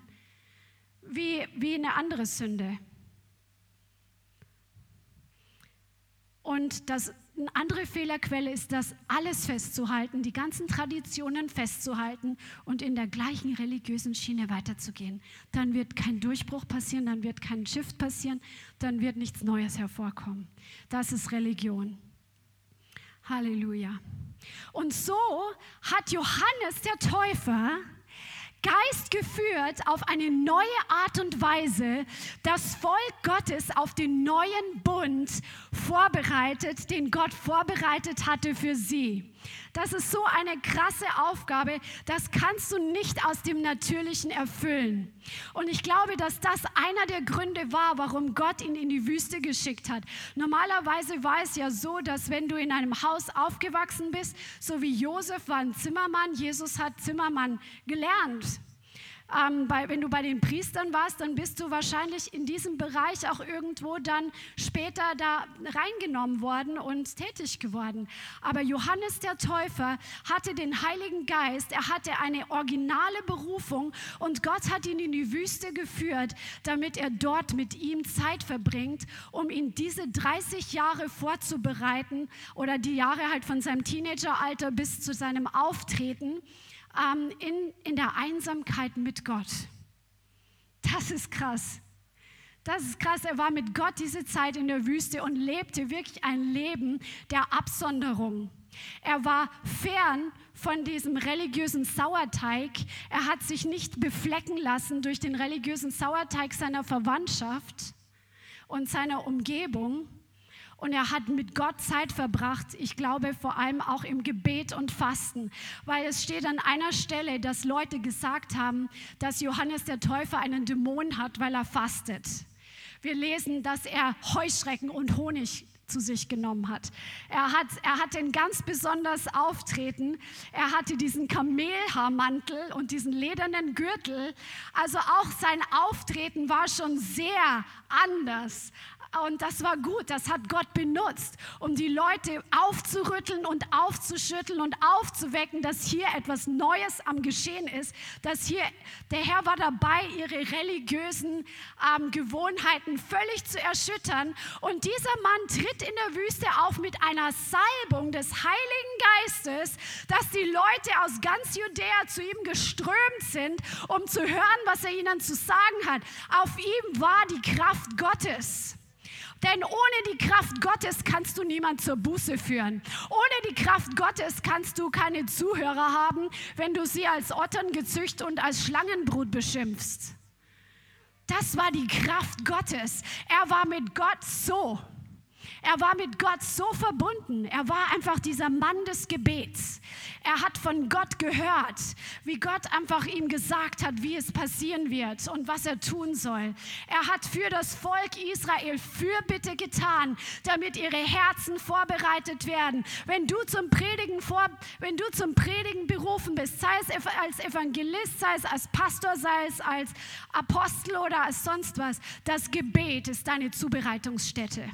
S2: wie, wie eine andere Sünde. Und das eine andere Fehlerquelle ist das, alles festzuhalten, die ganzen Traditionen festzuhalten und in der gleichen religiösen Schiene weiterzugehen. Dann wird kein Durchbruch passieren, dann wird kein Shift passieren, dann wird nichts Neues hervorkommen. Das ist Religion. Halleluja. Und so hat Johannes der Täufer Geist geführt auf eine neue Art und Weise das Volk Gottes auf den neuen Bund vorbereitet, den Gott vorbereitet hatte für sie. Das ist so eine krasse Aufgabe, das kannst du nicht aus dem Natürlichen erfüllen. Und ich glaube, dass das einer der Gründe war, warum Gott ihn in die Wüste geschickt hat. Normalerweise war es ja so, dass wenn du in einem Haus aufgewachsen bist, so wie Josef war ein Zimmermann, Jesus hat Zimmermann gelernt. Ähm, bei, wenn du bei den Priestern warst, dann bist du wahrscheinlich in diesem Bereich auch irgendwo dann später da reingenommen worden und tätig geworden. Aber Johannes der Täufer hatte den Heiligen Geist, er hatte eine originale Berufung und Gott hat ihn in die Wüste geführt, damit er dort mit ihm Zeit verbringt, um ihn diese 30 Jahre vorzubereiten oder die Jahre halt von seinem Teenageralter bis zu seinem Auftreten ähm, in, in der Einsamkeit mit Gott. Das ist krass. Das ist krass. Er war mit Gott diese Zeit in der Wüste und lebte wirklich ein Leben der Absonderung. Er war fern von diesem religiösen Sauerteig. Er hat sich nicht beflecken lassen durch den religiösen Sauerteig seiner Verwandtschaft und seiner Umgebung, und er hat mit Gott Zeit verbracht, ich glaube vor allem auch im Gebet und Fasten, weil es steht an einer Stelle, dass Leute gesagt haben, dass Johannes der Täufer einen Dämon hat, weil er fastet. Wir lesen, dass er Heuschrecken und Honig zu sich genommen hat. Er, hat. er hatte ein ganz besonderes Auftreten. Er hatte diesen Kamelhaarmantel und diesen ledernen Gürtel. Also auch sein Auftreten war schon sehr anders und das war gut, das hat Gott benutzt, um die Leute aufzurütteln und aufzuschütteln und aufzuwecken, dass hier etwas Neues am Geschehen ist, dass hier der Herr war dabei, ihre religiösen ähm, Gewohnheiten völlig zu erschüttern. Und dieser Mann tritt in der Wüste auf mit einer Salbung des Heiligen Geistes, dass die Leute aus ganz Judäa zu ihm geströmt sind, um zu hören, was er ihnen zu sagen hat. Auf ihm war die Kraft Gottes. Denn ohne die Kraft Gottes kannst du niemand zur Buße führen. Ohne die Kraft Gottes kannst du keine Zuhörer haben, wenn du sie als Ottern gezücht und als Schlangenbrut beschimpfst. Das war die Kraft Gottes. Er war mit Gott so. Er war mit Gott so verbunden. Er war einfach dieser Mann des Gebets. Er hat von Gott gehört, wie Gott einfach ihm gesagt hat, wie es passieren wird und was er tun soll. Er hat für das Volk Israel Fürbitte getan, damit ihre Herzen vorbereitet werden. Wenn du zum Predigen vor, wenn du zum Predigen berufen bist, sei es als Evangelist, sei es als Pastor, sei es als Apostel oder als sonst was, das Gebet ist deine Zubereitungsstätte.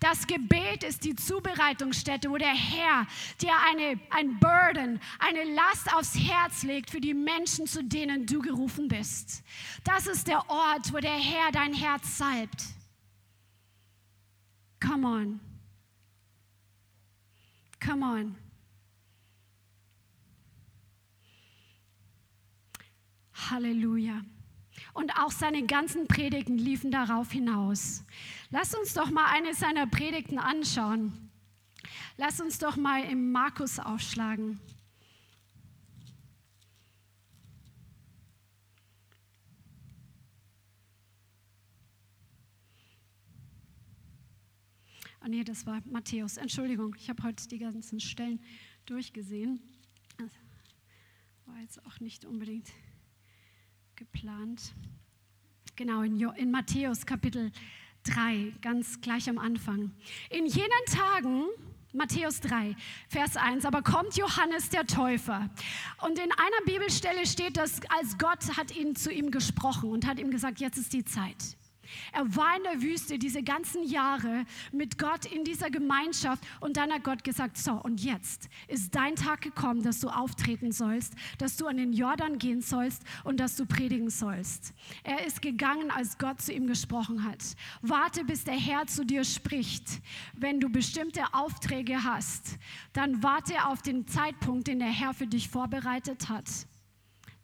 S2: Das Gebet ist die Zubereitungsstätte, wo der Herr dir eine, ein Burden, eine Last aufs Herz legt für die Menschen, zu denen du gerufen bist. Das ist der Ort, wo der Herr dein Herz salbt. Come on. Come on. Halleluja. Und auch seine ganzen Predigten liefen darauf hinaus. Lass uns doch mal eine seiner Predigten anschauen. Lass uns doch mal im Markus aufschlagen. Oh nee, das war Matthäus. Entschuldigung, ich habe heute die ganzen Stellen durchgesehen. Das war jetzt auch nicht unbedingt geplant. Genau, in, in Matthäus Kapitel 3, ganz gleich am Anfang. In jenen Tagen, Matthäus 3, Vers 1, aber kommt Johannes der Täufer. Und in einer Bibelstelle steht, dass als Gott hat ihn zu ihm gesprochen und hat ihm gesagt, jetzt ist die Zeit. Er war in der Wüste diese ganzen Jahre mit Gott in dieser Gemeinschaft und dann hat Gott gesagt, so und jetzt ist dein Tag gekommen, dass du auftreten sollst, dass du an den Jordan gehen sollst und dass du predigen sollst. Er ist gegangen, als Gott zu ihm gesprochen hat. Warte, bis der Herr zu dir spricht. Wenn du bestimmte Aufträge hast, dann warte auf den Zeitpunkt, den der Herr für dich vorbereitet hat.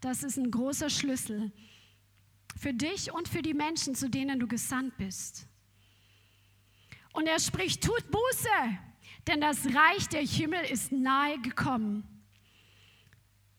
S2: Das ist ein großer Schlüssel für dich und für die Menschen, zu denen du gesandt bist. Und er spricht, tut Buße, denn das Reich der Himmel ist nahe gekommen.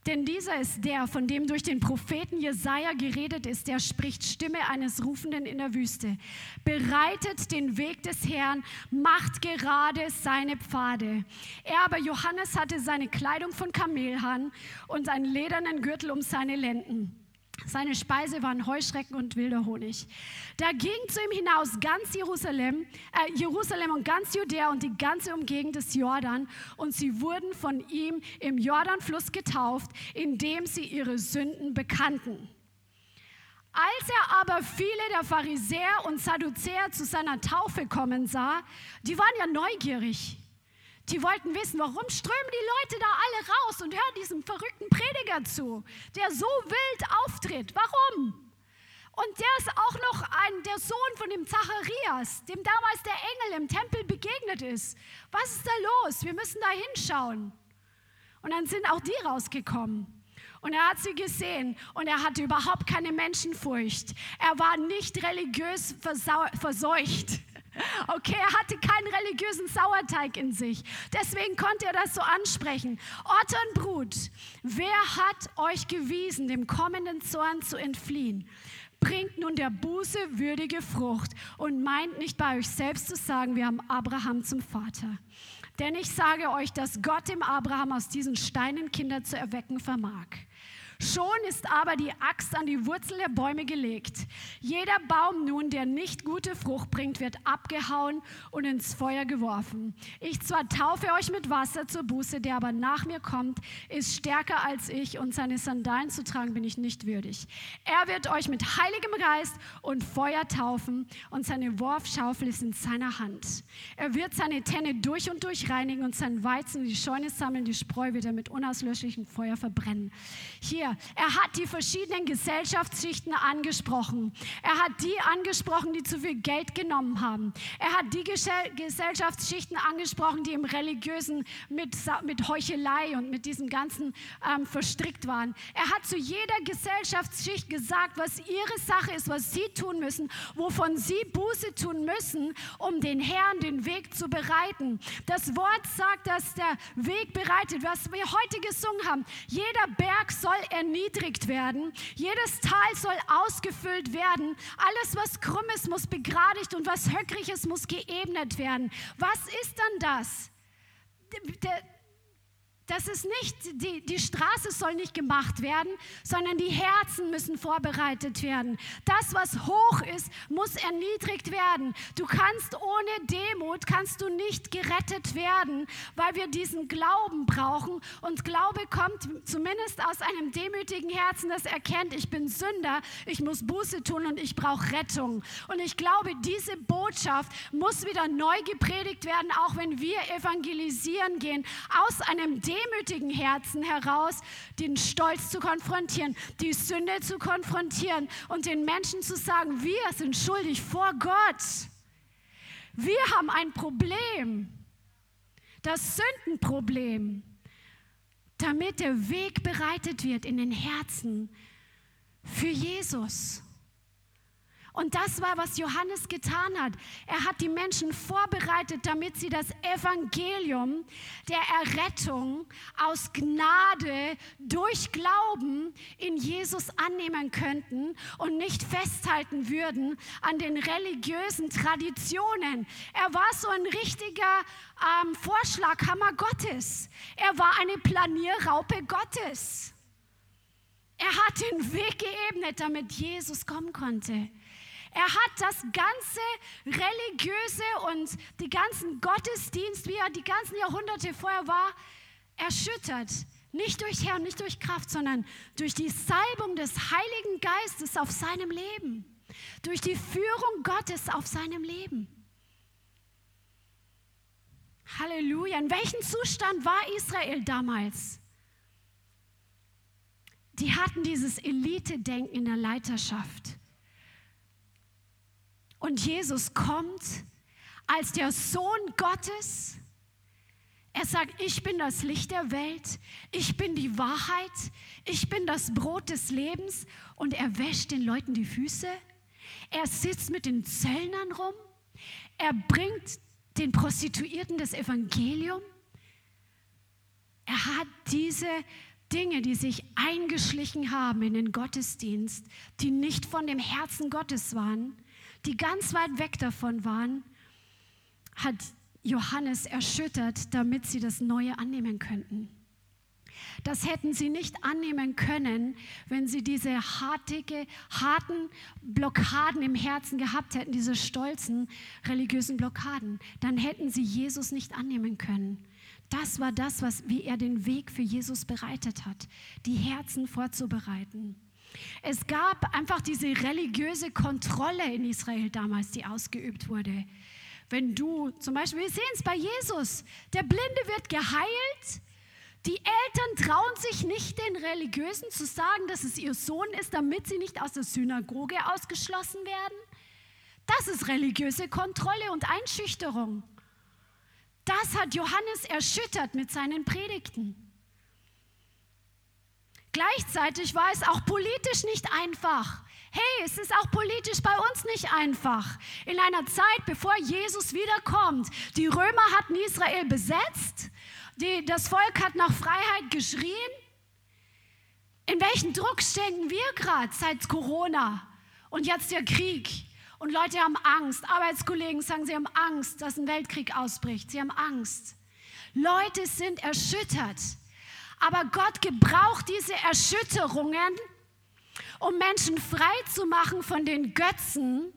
S2: Denn dieser ist der, von dem durch den Propheten Jesaja geredet ist, der spricht Stimme eines Rufenden in der Wüste. Bereitet den Weg des Herrn, macht gerade seine Pfade. Er aber, Johannes, hatte seine Kleidung von Kamelhahn und einen ledernen Gürtel um seine Lenden. Seine Speise waren Heuschrecken und wilder Honig. Da ging zu ihm hinaus ganz Jerusalem, äh, Jerusalem und ganz Judäa und die ganze Umgegend des Jordan. Und sie wurden von ihm im Jordanfluss getauft, indem sie ihre Sünden bekannten. Als er aber viele der Pharisäer und Sadduzäer zu seiner Taufe kommen sah, die waren ja neugierig. Die wollten wissen, warum strömen die Leute da alle raus und hören diesem verrückten Prediger zu, der so wild auftritt. Warum? Und der ist auch noch ein, der Sohn von dem Zacharias, dem damals der Engel im Tempel begegnet ist. Was ist da los? Wir müssen da hinschauen. Und dann sind auch die rausgekommen. Und er hat sie gesehen und er hatte überhaupt keine Menschenfurcht. Er war nicht religiös verseucht. Okay, er hatte keinen religiösen Sauerteig in sich. Deswegen konnte er das so ansprechen. Otter und Brut, wer hat euch gewiesen, dem kommenden Zorn zu entfliehen? Bringt nun der Buße würdige Frucht und meint nicht bei euch selbst zu sagen, wir haben Abraham zum Vater. Denn ich sage euch, dass Gott dem Abraham aus diesen Steinen Kinder zu erwecken vermag. Schon ist aber die Axt an die Wurzel der Bäume gelegt. Jeder Baum nun, der nicht gute Frucht bringt, wird abgehauen und ins Feuer geworfen. Ich zwar taufe euch mit Wasser zur Buße, der aber nach mir kommt, ist stärker als ich und seine Sandalen zu tragen bin ich nicht würdig. Er wird euch mit heiligem Geist und Feuer taufen und seine Worfschaufel ist in seiner Hand. Er wird seine Tenne durch und durch reinigen und sein Weizen in die Scheune sammeln, die Spreu wird er mit unauslöschlichem Feuer verbrennen. Hier er hat die verschiedenen Gesellschaftsschichten angesprochen. Er hat die angesprochen, die zu viel Geld genommen haben. Er hat die Gesellschaftsschichten angesprochen, die im Religiösen mit, mit Heuchelei und mit diesem Ganzen ähm, verstrickt waren. Er hat zu jeder Gesellschaftsschicht gesagt, was ihre Sache ist, was sie tun müssen, wovon sie Buße tun müssen, um den Herrn den Weg zu bereiten. Das Wort sagt, dass der Weg bereitet, was wir heute gesungen haben. Jeder Berg soll er erniedrigt werden. Jedes Tal soll ausgefüllt werden. Alles, was krumm ist, muss begradigt und was höckrig ist, muss geebnet werden. Was ist dann das? Der, das ist nicht, die, die Straße soll nicht gemacht werden, sondern die Herzen müssen vorbereitet werden. Das, was hoch ist, muss erniedrigt werden. Du kannst ohne Demut, kannst du nicht gerettet werden, weil wir diesen Glauben brauchen. Und Glaube kommt zumindest aus einem demütigen Herzen, das erkennt, ich bin Sünder, ich muss Buße tun und ich brauche Rettung. Und ich glaube, diese Botschaft muss wieder neu gepredigt werden, auch wenn wir evangelisieren gehen, aus einem demütigen demütigen Herzen heraus den Stolz zu konfrontieren, die Sünde zu konfrontieren und den Menschen zu sagen, wir sind schuldig vor Gott. Wir haben ein Problem, das Sündenproblem, damit der Weg bereitet wird in den Herzen für Jesus. Und das war, was Johannes getan hat. Er hat die Menschen vorbereitet, damit sie das Evangelium der Errettung aus Gnade durch Glauben in Jesus annehmen könnten und nicht festhalten würden an den religiösen Traditionen. Er war so ein richtiger ähm, Vorschlaghammer Gottes. Er war eine Planierraupe Gottes. Er hat den Weg geebnet, damit Jesus kommen konnte. Er hat das ganze religiöse und die ganzen Gottesdienst, wie er die ganzen Jahrhunderte vorher war, erschüttert. Nicht durch Herr nicht durch Kraft, sondern durch die Salbung des Heiligen Geistes auf seinem Leben. Durch die Führung Gottes auf seinem Leben. Halleluja. In welchem Zustand war Israel damals? Die hatten dieses Elite-Denken in der Leiterschaft. Und Jesus kommt als der Sohn Gottes. Er sagt, ich bin das Licht der Welt, ich bin die Wahrheit, ich bin das Brot des Lebens und er wäscht den Leuten die Füße. Er sitzt mit den Zöllnern rum. Er bringt den Prostituierten das Evangelium. Er hat diese Dinge, die sich eingeschlichen haben in den Gottesdienst, die nicht von dem Herzen Gottes waren, die ganz weit weg davon waren, hat Johannes erschüttert, damit sie das Neue annehmen könnten. Das hätten sie nicht annehmen können, wenn sie diese hartige, harten Blockaden im Herzen gehabt hätten, diese stolzen religiösen Blockaden. Dann hätten sie Jesus nicht annehmen können. Das war das, was, wie er den Weg für Jesus bereitet hat, die Herzen vorzubereiten. Es gab einfach diese religiöse Kontrolle in Israel damals, die ausgeübt wurde. Wenn du zum Beispiel, wir sehen es bei Jesus, der Blinde wird geheilt. Die Eltern trauen sich nicht, den Religiösen zu sagen, dass es ihr Sohn ist, damit sie nicht aus der Synagoge ausgeschlossen werden. Das ist religiöse Kontrolle und Einschüchterung. Das hat Johannes erschüttert mit seinen Predigten. Gleichzeitig war es auch politisch nicht einfach. Hey, es ist auch politisch bei uns nicht einfach. In einer Zeit, bevor Jesus wiederkommt, die Römer hatten Israel besetzt, die, das Volk hat nach Freiheit geschrien. In welchem Druck stecken wir gerade seit Corona und jetzt der Krieg? Und Leute haben Angst. Arbeitskollegen sagen, sie haben Angst, dass ein Weltkrieg ausbricht. Sie haben Angst. Leute sind erschüttert. Aber Gott gebraucht diese Erschütterungen, um Menschen frei zu machen von den Götzen,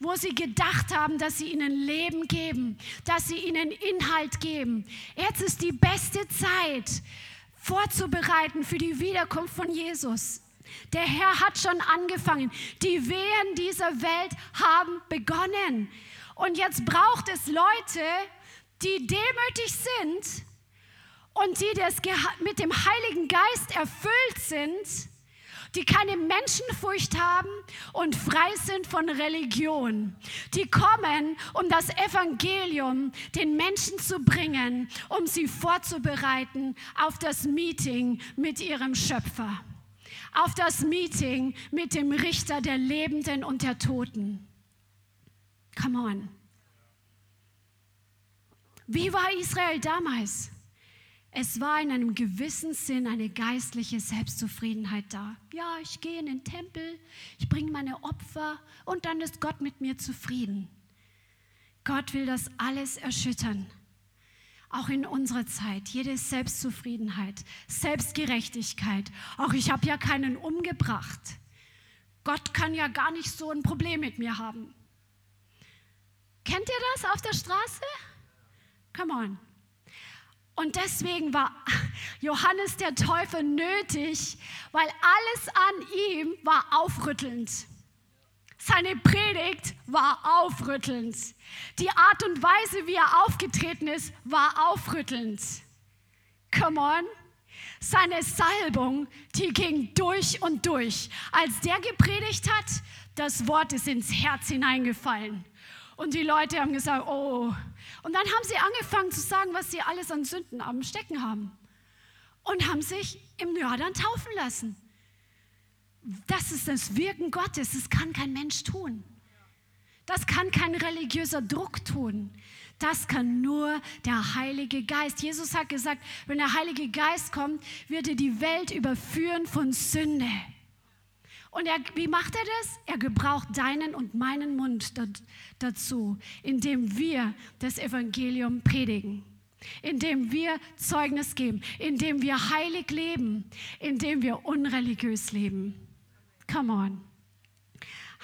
S2: wo sie gedacht haben, dass sie ihnen Leben geben, dass sie ihnen Inhalt geben. Jetzt ist die beste Zeit, vorzubereiten für die Wiederkunft von Jesus. Der Herr hat schon angefangen. Die Wehen dieser Welt haben begonnen. Und jetzt braucht es Leute, die demütig sind und die das mit dem Heiligen Geist erfüllt sind, die keine Menschenfurcht haben und frei sind von Religion. Die kommen, um das Evangelium den Menschen zu bringen, um sie vorzubereiten auf das Meeting mit ihrem Schöpfer, auf das Meeting mit dem Richter der Lebenden und der Toten. Come on. Wie war Israel damals? Es war in einem gewissen Sinn eine geistliche Selbstzufriedenheit da. Ja, ich gehe in den Tempel, ich bringe meine Opfer und dann ist Gott mit mir zufrieden. Gott will das alles erschüttern. Auch in unserer Zeit, jede Selbstzufriedenheit, Selbstgerechtigkeit. Auch ich habe ja keinen umgebracht. Gott kann ja gar nicht so ein Problem mit mir haben. Kennt ihr das auf der Straße? Come on. Und deswegen war Johannes der Täufer nötig, weil alles an ihm war aufrüttelnd. Seine Predigt war aufrüttelnd. Die Art und Weise, wie er aufgetreten ist, war aufrüttelnd. Come on. Seine Salbung, die ging durch und durch. Als der gepredigt hat, das Wort ist ins Herz hineingefallen. Und die Leute haben gesagt, oh. Und dann haben sie angefangen zu sagen, was sie alles an Sünden am Stecken haben. Und haben sich im Jordan taufen lassen. Das ist das Wirken Gottes. Das kann kein Mensch tun. Das kann kein religiöser Druck tun. Das kann nur der Heilige Geist. Jesus hat gesagt, wenn der Heilige Geist kommt, wird er die Welt überführen von Sünde. Und er, wie macht er das? Er gebraucht deinen und meinen Mund dazu, indem wir das Evangelium predigen, indem wir Zeugnis geben, indem wir heilig leben, indem wir unreligiös leben. Come on.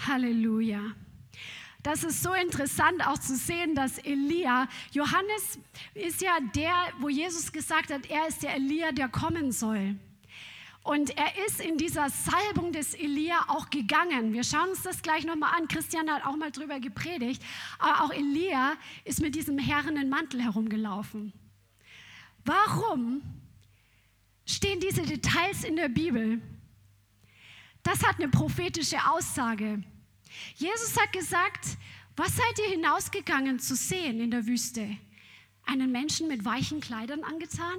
S2: Halleluja. Das ist so interessant auch zu sehen, dass Elia, Johannes ist ja der, wo Jesus gesagt hat, er ist der Elia, der kommen soll. Und er ist in dieser Salbung des Elia auch gegangen. Wir schauen uns das gleich nochmal an. Christian hat auch mal drüber gepredigt. Aber auch Elia ist mit diesem herrenden Mantel herumgelaufen. Warum stehen diese Details in der Bibel? Das hat eine prophetische Aussage. Jesus hat gesagt, was seid ihr hinausgegangen zu sehen in der Wüste? Einen Menschen mit weichen Kleidern angetan?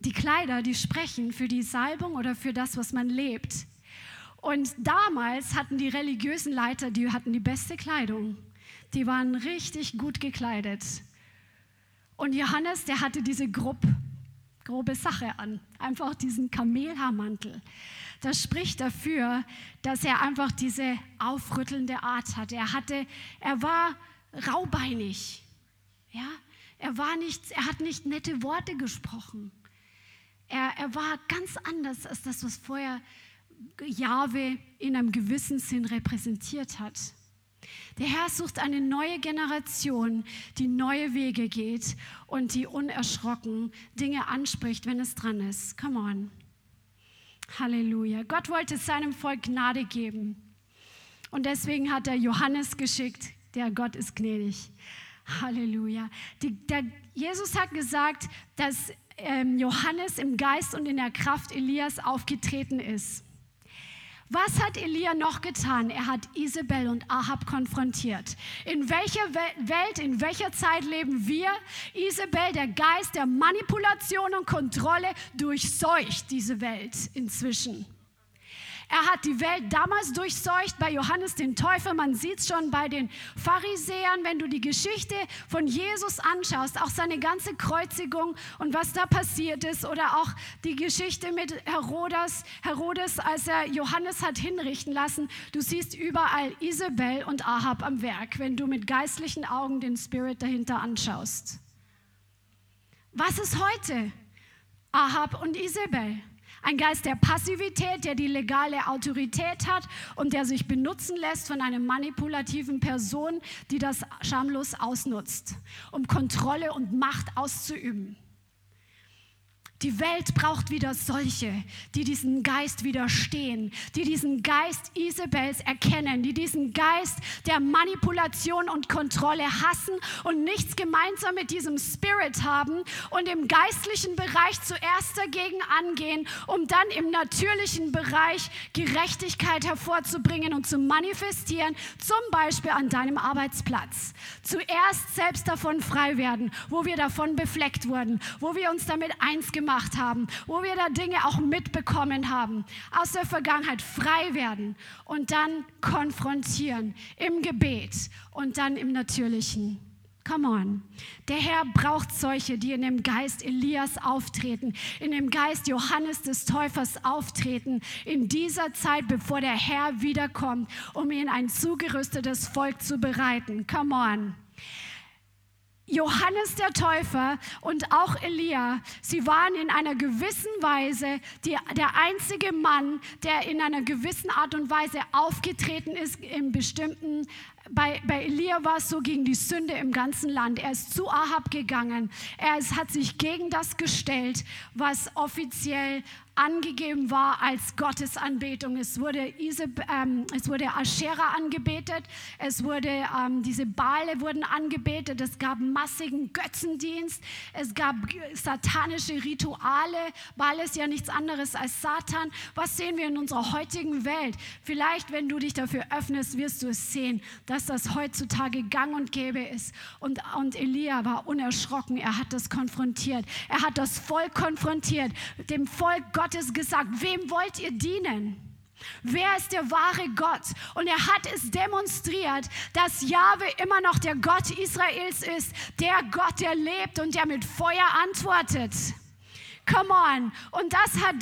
S2: Die Kleider, die sprechen für die Salbung oder für das, was man lebt. Und damals hatten die religiösen Leiter, die hatten die beste Kleidung. Die waren richtig gut gekleidet. Und Johannes, der hatte diese Gruppe grobe Sache an, einfach diesen Kamelhaarmantel. Das spricht dafür, dass er einfach diese aufrüttelnde Art hatte. Er hatte, er war raubeinig, ja. Er war nicht, er hat nicht nette Worte gesprochen. Er, er war ganz anders als das, was vorher Jahwe in einem gewissen Sinn repräsentiert hat. Der Herr sucht eine neue Generation, die neue Wege geht und die unerschrocken Dinge anspricht, wenn es dran ist. Come on. Halleluja. Gott wollte seinem Volk Gnade geben. Und deswegen hat er Johannes geschickt. Der Gott ist gnädig. Halleluja. Die, der, Jesus hat gesagt, dass Johannes im Geist und in der Kraft Elias aufgetreten ist. Was hat Elia noch getan? Er hat Isabel und Ahab konfrontiert. In welcher Welt, in welcher Zeit leben wir? Isabel, der Geist der Manipulation und Kontrolle, durchseucht diese Welt inzwischen. Er hat die Welt damals durchseucht bei Johannes den Täufer. Man sieht es schon bei den Pharisäern, wenn du die Geschichte von Jesus anschaust, auch seine ganze Kreuzigung und was da passiert ist oder auch die Geschichte mit Herodes, Herodes, als er Johannes hat hinrichten lassen. Du siehst überall Isabel und Ahab am Werk, wenn du mit geistlichen Augen den Spirit dahinter anschaust. Was ist heute? Ahab und Isabel. Ein Geist der Passivität, der die legale Autorität hat und der sich benutzen lässt von einer manipulativen Person, die das schamlos ausnutzt, um Kontrolle und Macht auszuüben. Die Welt braucht wieder solche, die diesen Geist widerstehen, die diesen Geist Isabels erkennen, die diesen Geist der Manipulation und Kontrolle hassen und nichts gemeinsam mit diesem Spirit haben und im geistlichen Bereich zuerst dagegen angehen, um dann im natürlichen Bereich Gerechtigkeit hervorzubringen und zu manifestieren, zum Beispiel an deinem Arbeitsplatz. Zuerst selbst davon frei werden, wo wir davon befleckt wurden, wo wir uns damit eins gemacht gemacht haben, wo wir da Dinge auch mitbekommen haben, aus der Vergangenheit frei werden und dann konfrontieren im Gebet und dann im Natürlichen. Come on. Der Herr braucht solche, die in dem Geist Elias auftreten, in dem Geist Johannes des Täufers auftreten, in dieser Zeit, bevor der Herr wiederkommt, um ihnen ein zugerüstetes Volk zu bereiten. Come on. Johannes der Täufer und auch Elia, sie waren in einer gewissen Weise die, der einzige Mann, der in einer gewissen Art und Weise aufgetreten ist in bestimmten bei, bei Elia war es so gegen die Sünde im ganzen Land. Er ist zu Ahab gegangen. Er ist, hat sich gegen das gestellt, was offiziell angegeben war als Gottesanbetung. Es wurde, Isab, ähm, es wurde Aschera angebetet, es wurde, ähm, diese Bale wurden angebetet, es gab massigen Götzendienst, es gab satanische Rituale. Baal ist ja nichts anderes als Satan. Was sehen wir in unserer heutigen Welt? Vielleicht, wenn du dich dafür öffnest, wirst du es sehen, dass das heutzutage gang und gäbe ist. Und, und Elia war unerschrocken, er hat das konfrontiert. Er hat das Volk konfrontiert, dem Volk Gottes gesagt, wem wollt ihr dienen? Wer ist der wahre Gott? Und er hat es demonstriert, dass Jahwe immer noch der Gott Israels ist, der Gott, der lebt und der mit Feuer antwortet. Come on. Und das hat,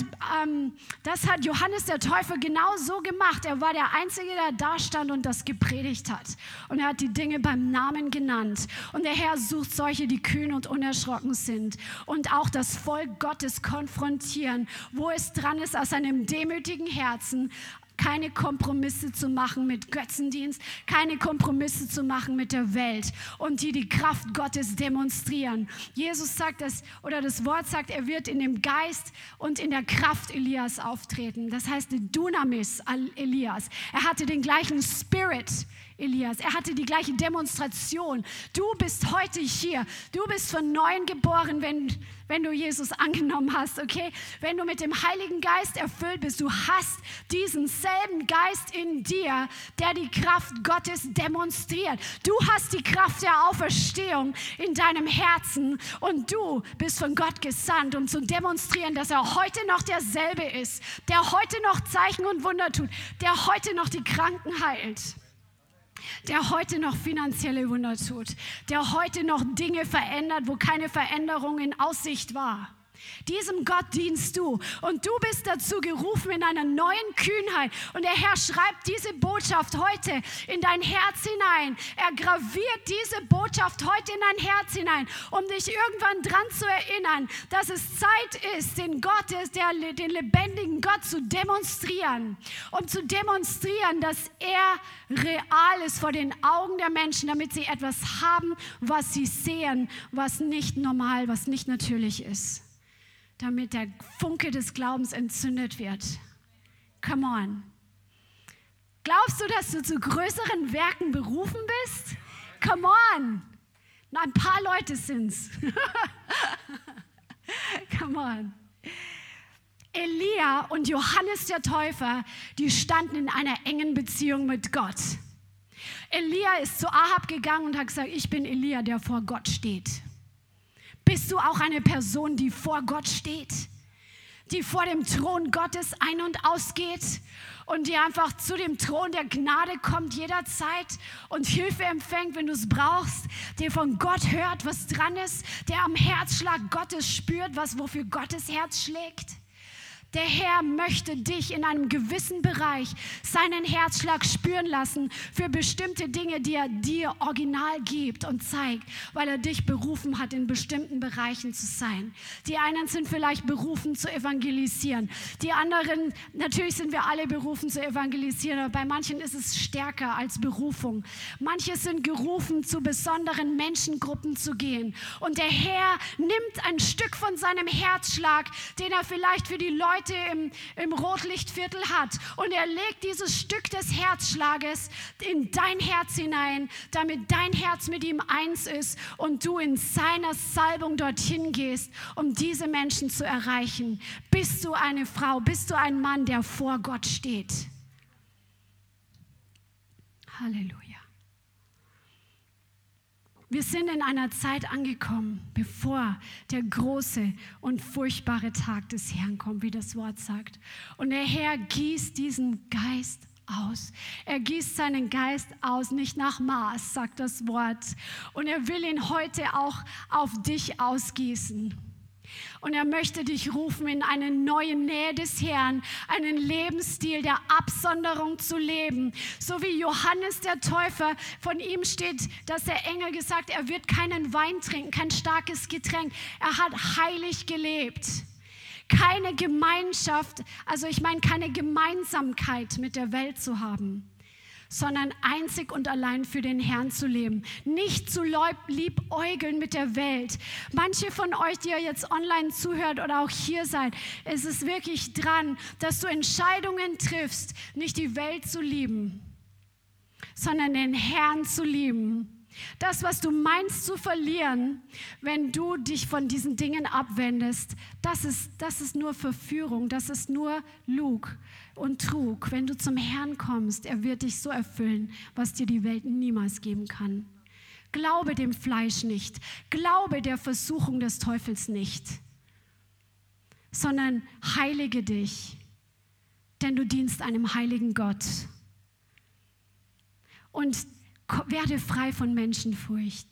S2: ähm, das hat Johannes der Täufer genau so gemacht. Er war der Einzige, der da stand und das gepredigt hat. Und er hat die Dinge beim Namen genannt. Und der Herr sucht solche, die kühn und unerschrocken sind. Und auch das Volk Gottes konfrontieren, wo es dran ist, aus einem demütigen Herzen keine Kompromisse zu machen mit Götzendienst, keine Kompromisse zu machen mit der Welt und die die Kraft Gottes demonstrieren. Jesus sagt das, oder das Wort sagt, er wird in dem Geist und in der Kraft Elias auftreten. Das heißt, die Dunamis Elias. Er hatte den gleichen Spirit Elias. Er hatte die gleiche Demonstration. Du bist heute hier. Du bist von neuem geboren, wenn, wenn du Jesus angenommen hast, okay? Wenn du mit dem Heiligen Geist erfüllt bist, du hast diesen selben Geist in dir, der die Kraft Gottes demonstriert. Du hast die Kraft der Auferstehung in deinem Herzen und du bist von Gott gesandt, um zu demonstrieren, dass er heute noch derselbe ist, der heute noch Zeichen und Wunder tut, der heute noch die Kranken heilt der heute noch finanzielle Wunder tut, der heute noch Dinge verändert, wo keine Veränderung in Aussicht war. Diesem Gott dienst du und du bist dazu gerufen in einer neuen Kühnheit. Und der Herr schreibt diese Botschaft heute in dein Herz hinein. Er graviert diese Botschaft heute in dein Herz hinein, um dich irgendwann dran zu erinnern, dass es Zeit ist, den Gott, der, den lebendigen Gott zu demonstrieren. Um zu demonstrieren, dass er real ist vor den Augen der Menschen, damit sie etwas haben, was sie sehen, was nicht normal, was nicht natürlich ist damit der Funke des Glaubens entzündet wird. Come on. Glaubst du, dass du zu größeren Werken berufen bist? Come on. Na, ein paar Leute sind's. Come on. Elia und Johannes der Täufer, die standen in einer engen Beziehung mit Gott. Elia ist zu Ahab gegangen und hat gesagt, ich bin Elia, der vor Gott steht. Bist du auch eine Person, die vor Gott steht? Die vor dem Thron Gottes ein- und ausgeht und die einfach zu dem Thron der Gnade kommt jederzeit und Hilfe empfängt, wenn du es brauchst, der von Gott hört, was dran ist, der am Herzschlag Gottes spürt, was wofür Gottes Herz schlägt? Der Herr möchte dich in einem gewissen Bereich seinen Herzschlag spüren lassen für bestimmte Dinge, die er dir original gibt und zeigt, weil er dich berufen hat, in bestimmten Bereichen zu sein. Die einen sind vielleicht berufen zu evangelisieren. Die anderen, natürlich sind wir alle berufen zu evangelisieren, aber bei manchen ist es stärker als Berufung. Manche sind gerufen, zu besonderen Menschengruppen zu gehen. Und der Herr nimmt ein Stück von seinem Herzschlag, den er vielleicht für die Leute heute im, im Rotlichtviertel hat. Und er legt dieses Stück des Herzschlages in dein Herz hinein, damit dein Herz mit ihm eins ist und du in seiner Salbung dorthin gehst, um diese Menschen zu erreichen. Bist du eine Frau, bist du ein Mann, der vor Gott steht? Halleluja. Wir sind in einer Zeit angekommen, bevor der große und furchtbare Tag des Herrn kommt, wie das Wort sagt. Und der Herr gießt diesen Geist aus. Er gießt seinen Geist aus, nicht nach Maß, sagt das Wort. Und er will ihn heute auch auf dich ausgießen. Und er möchte dich rufen, in eine neue Nähe des Herrn, einen Lebensstil der Absonderung zu leben. So wie Johannes der Täufer, von ihm steht, dass der Engel gesagt, er wird keinen Wein trinken, kein starkes Getränk. Er hat heilig gelebt. Keine Gemeinschaft, also ich meine keine Gemeinsamkeit mit der Welt zu haben sondern einzig und allein für den Herrn zu leben. Nicht zu liebäugeln mit der Welt. Manche von euch, die ihr jetzt online zuhört oder auch hier seid, ist es wirklich dran, dass du Entscheidungen triffst, nicht die Welt zu lieben, sondern den Herrn zu lieben. Das, was du meinst zu verlieren, wenn du dich von diesen Dingen abwendest, das ist, das ist nur Verführung, das ist nur Lug und Trug. Wenn du zum Herrn kommst, er wird dich so erfüllen, was dir die Welt niemals geben kann. Glaube dem Fleisch nicht, glaube der Versuchung des Teufels nicht, sondern heilige dich, denn du dienst einem heiligen Gott. Und werde frei von Menschenfurcht.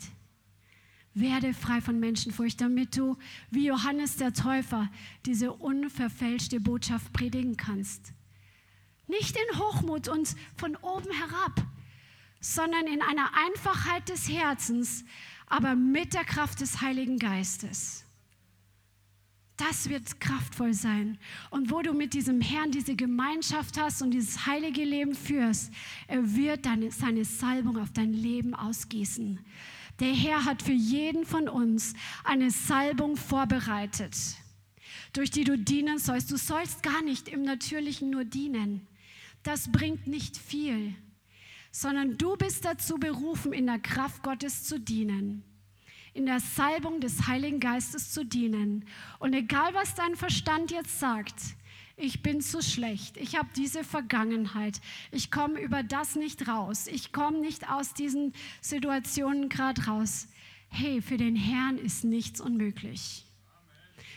S2: Werde frei von Menschenfurcht, damit du, wie Johannes der Täufer, diese unverfälschte Botschaft predigen kannst. Nicht in Hochmut und von oben herab, sondern in einer Einfachheit des Herzens, aber mit der Kraft des Heiligen Geistes. Das wird kraftvoll sein. Und wo du mit diesem Herrn diese Gemeinschaft hast und dieses heilige Leben führst, er wird deine, seine Salbung auf dein Leben ausgießen. Der Herr hat für jeden von uns eine Salbung vorbereitet, durch die du dienen sollst. Du sollst gar nicht im Natürlichen nur dienen. Das bringt nicht viel, sondern du bist dazu berufen, in der Kraft Gottes zu dienen in der Salbung des Heiligen Geistes zu dienen. Und egal, was dein Verstand jetzt sagt, ich bin zu schlecht, ich habe diese Vergangenheit, ich komme über das nicht raus, ich komme nicht aus diesen Situationen gerade raus. Hey, für den Herrn ist nichts unmöglich.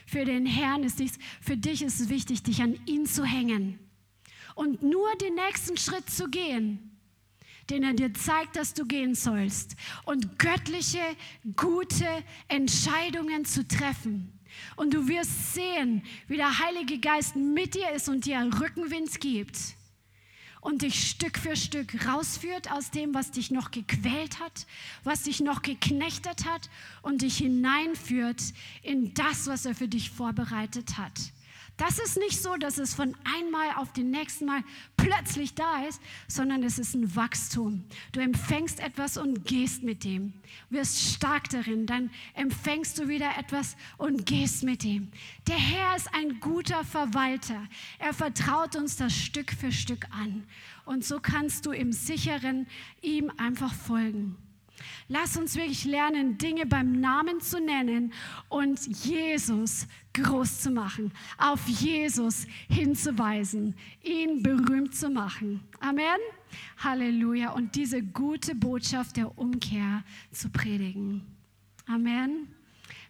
S2: Für den Herrn ist nichts, für dich ist es wichtig, dich an ihn zu hängen und nur den nächsten Schritt zu gehen den er dir zeigt, dass du gehen sollst und göttliche, gute Entscheidungen zu treffen. Und du wirst sehen, wie der Heilige Geist mit dir ist und dir Rückenwind gibt und dich Stück für Stück rausführt aus dem, was dich noch gequält hat, was dich noch geknechtet hat und dich hineinführt in das, was er für dich vorbereitet hat. Das ist nicht so, dass es von einmal auf den nächsten Mal plötzlich da ist, sondern es ist ein Wachstum. Du empfängst etwas und gehst mit dem. Wirst stark darin, dann empfängst du wieder etwas und gehst mit dem. Der Herr ist ein guter Verwalter. Er vertraut uns das Stück für Stück an. Und so kannst du im Sicheren ihm einfach folgen. Lass uns wirklich lernen, Dinge beim Namen zu nennen und Jesus groß zu machen, auf Jesus hinzuweisen, ihn berühmt zu machen. Amen. Halleluja. Und diese gute Botschaft der Umkehr zu predigen. Amen.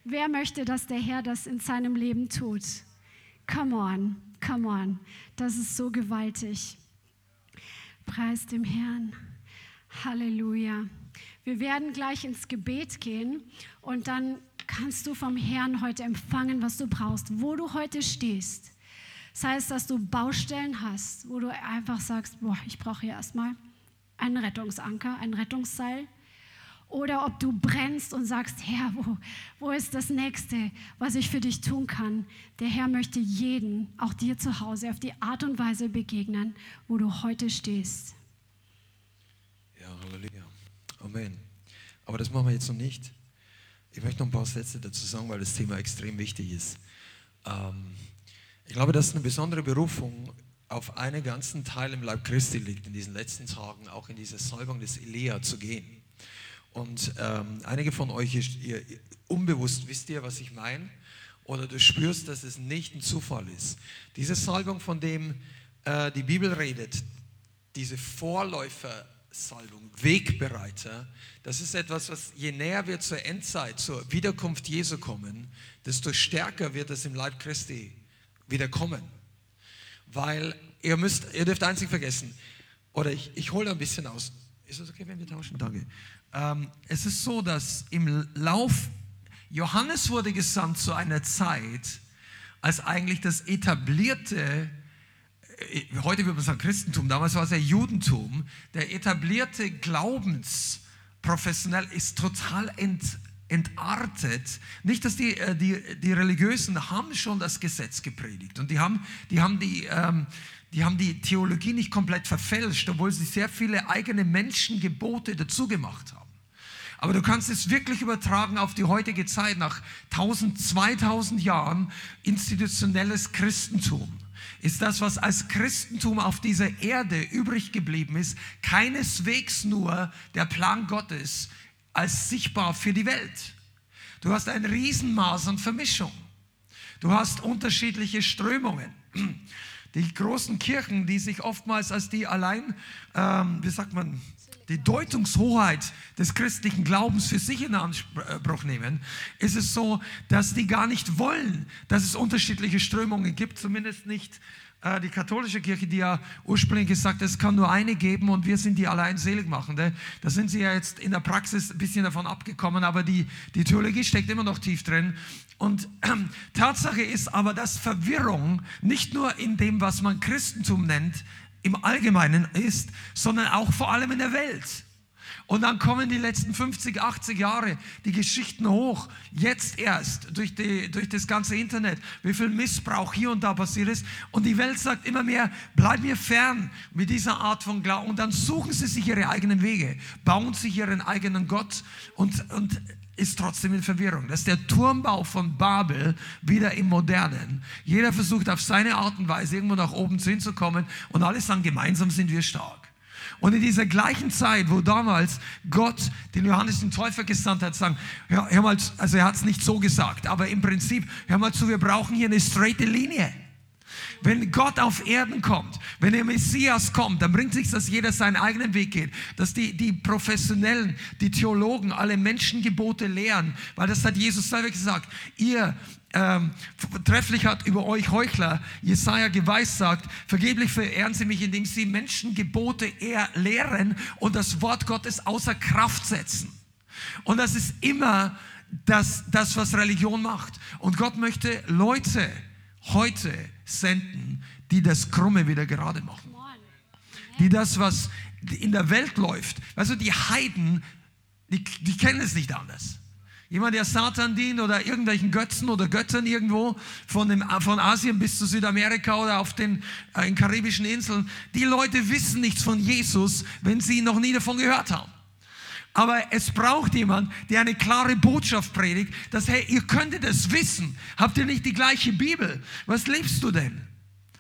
S2: Wer möchte, dass der Herr das in seinem Leben tut? Come on, come on. Das ist so gewaltig. Preis dem Herrn. Halleluja. Wir werden gleich ins Gebet gehen und dann kannst du vom Herrn heute empfangen, was du brauchst, wo du heute stehst. Das heißt, dass du Baustellen hast, wo du einfach sagst, boah, ich brauche hier erstmal einen Rettungsanker, ein Rettungsseil. Oder ob du brennst und sagst, Herr, wo, wo ist das Nächste, was ich für dich tun kann? Der Herr möchte jeden, auch dir zu Hause, auf die Art und Weise begegnen, wo du heute stehst.
S3: Ja, Halleluja. Amen. Aber das machen wir jetzt noch nicht. Ich möchte noch ein paar Sätze dazu sagen, weil das Thema extrem wichtig ist. Ähm, ich glaube, dass eine besondere Berufung auf einen ganzen Teil im Leib Christi liegt, in diesen letzten Tagen, auch in diese Salbung des Elia zu gehen. Und ähm, einige von euch, ihr, ihr, unbewusst wisst ihr, was ich meine, oder du spürst, dass es nicht ein Zufall ist. Diese Salbung, von dem äh, die Bibel redet, diese Vorläufer Salbung, Wegbereiter, das ist etwas, was je näher wir zur Endzeit, zur Wiederkunft Jesu kommen, desto stärker wird es im Leib Christi wieder kommen. Weil ihr müsst, ihr dürft einzig vergessen, oder ich, ich hole ein bisschen aus. Ist es okay, wenn wir tauschen? Danke. Ähm, es ist so, dass im Lauf, Johannes wurde gesandt zu einer Zeit, als eigentlich das etablierte, heute würde man sagen Christentum, damals war es ja Judentum, der etablierte Glaubensprofessionell ist total ent, entartet. Nicht, dass die, äh, die, die Religiösen haben schon das Gesetz gepredigt und die haben die, haben die, ähm, die, haben die Theologie nicht komplett verfälscht, obwohl sie sehr viele eigene Menschengebote dazu gemacht haben. Aber du kannst es wirklich übertragen auf die heutige Zeit, nach 1000, 2000 Jahren institutionelles Christentum. Ist das, was als Christentum auf dieser Erde übrig geblieben ist, keineswegs nur der Plan Gottes als sichtbar für die Welt. Du hast ein Riesenmaß an Vermischung. Du hast unterschiedliche Strömungen. Die großen Kirchen, die sich oftmals als die allein, ähm, wie sagt man, die Deutungshoheit des christlichen Glaubens für sich in Anspruch nehmen, ist es so, dass die gar nicht wollen, dass es unterschiedliche Strömungen gibt, zumindest nicht äh, die katholische Kirche, die ja ursprünglich gesagt hat, es kann nur eine geben und wir sind die allein Seligmachende. Da sind sie ja jetzt in der Praxis ein bisschen davon abgekommen, aber die, die Theologie steckt immer noch tief drin. Und äh, Tatsache ist aber, dass Verwirrung nicht nur in dem, was man Christentum nennt, im Allgemeinen ist, sondern auch vor allem in der Welt. Und dann kommen die letzten 50, 80 Jahre die Geschichten hoch. Jetzt erst durch, die, durch das ganze Internet, wie viel Missbrauch hier und da passiert ist. Und die Welt sagt immer mehr, bleib mir fern mit dieser Art von Glauben. Und dann suchen sie sich ihre eigenen Wege, bauen sich ihren eigenen Gott und, und ist trotzdem in Verwirrung. Das ist der Turmbau von Babel wieder im Modernen. Jeder versucht auf seine Art und Weise irgendwo nach oben hinzukommen und alle sagen, gemeinsam sind wir stark. Und in dieser gleichen Zeit, wo damals Gott den Johannes den Täufer gesandt hat, sagen, hör, hör mal, also er hat es nicht so gesagt, aber im Prinzip, hör mal zu, wir brauchen hier eine straighte Linie. Wenn Gott auf Erden kommt, wenn der Messias kommt, dann bringt sich, dass jeder seinen eigenen Weg geht, dass die, die Professionellen, die Theologen alle Menschengebote lehren, weil das hat Jesus selber gesagt. Ihr ähm, trefflich hat über euch Heuchler, Jesaja geweissagt, vergeblich verehren sie mich, indem sie Menschengebote eher lehren und das Wort Gottes außer Kraft setzen. Und das ist immer das, das was Religion macht. Und Gott möchte Leute heute senden, die das Krumme wieder gerade machen. Die das, was in der Welt läuft, also die Heiden, die, die kennen es nicht anders. Jemand, der Satan dient oder irgendwelchen Götzen oder Göttern irgendwo von, dem, von Asien bis zu Südamerika oder auf den äh, karibischen Inseln, die Leute wissen nichts von Jesus, wenn sie noch nie davon gehört haben. Aber es braucht jemand, der eine klare Botschaft predigt, dass, hey, ihr könntet es wissen. Habt ihr nicht die gleiche Bibel? Was lebst du denn?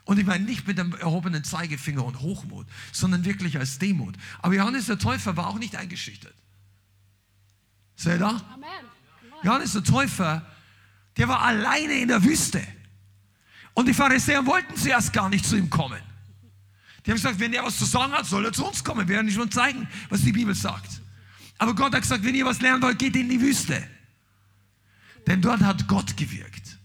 S3: Und ich meine nicht mit dem erhobenen Zeigefinger und Hochmut, sondern wirklich als Demut. Aber Johannes der Täufer war auch nicht eingeschüchtert. Seht ihr? Amen. Johannes der Täufer, der war alleine in der Wüste. Und die Pharisäer wollten zuerst gar nicht zu ihm kommen. Die haben gesagt, wenn er was zu sagen hat, soll er zu uns kommen. Wir werden nicht mal zeigen, was die Bibel sagt. Aber Gott hat gesagt, wenn ihr was lernen wollt, geht in die Wüste. Denn dort hat Gott gewirkt.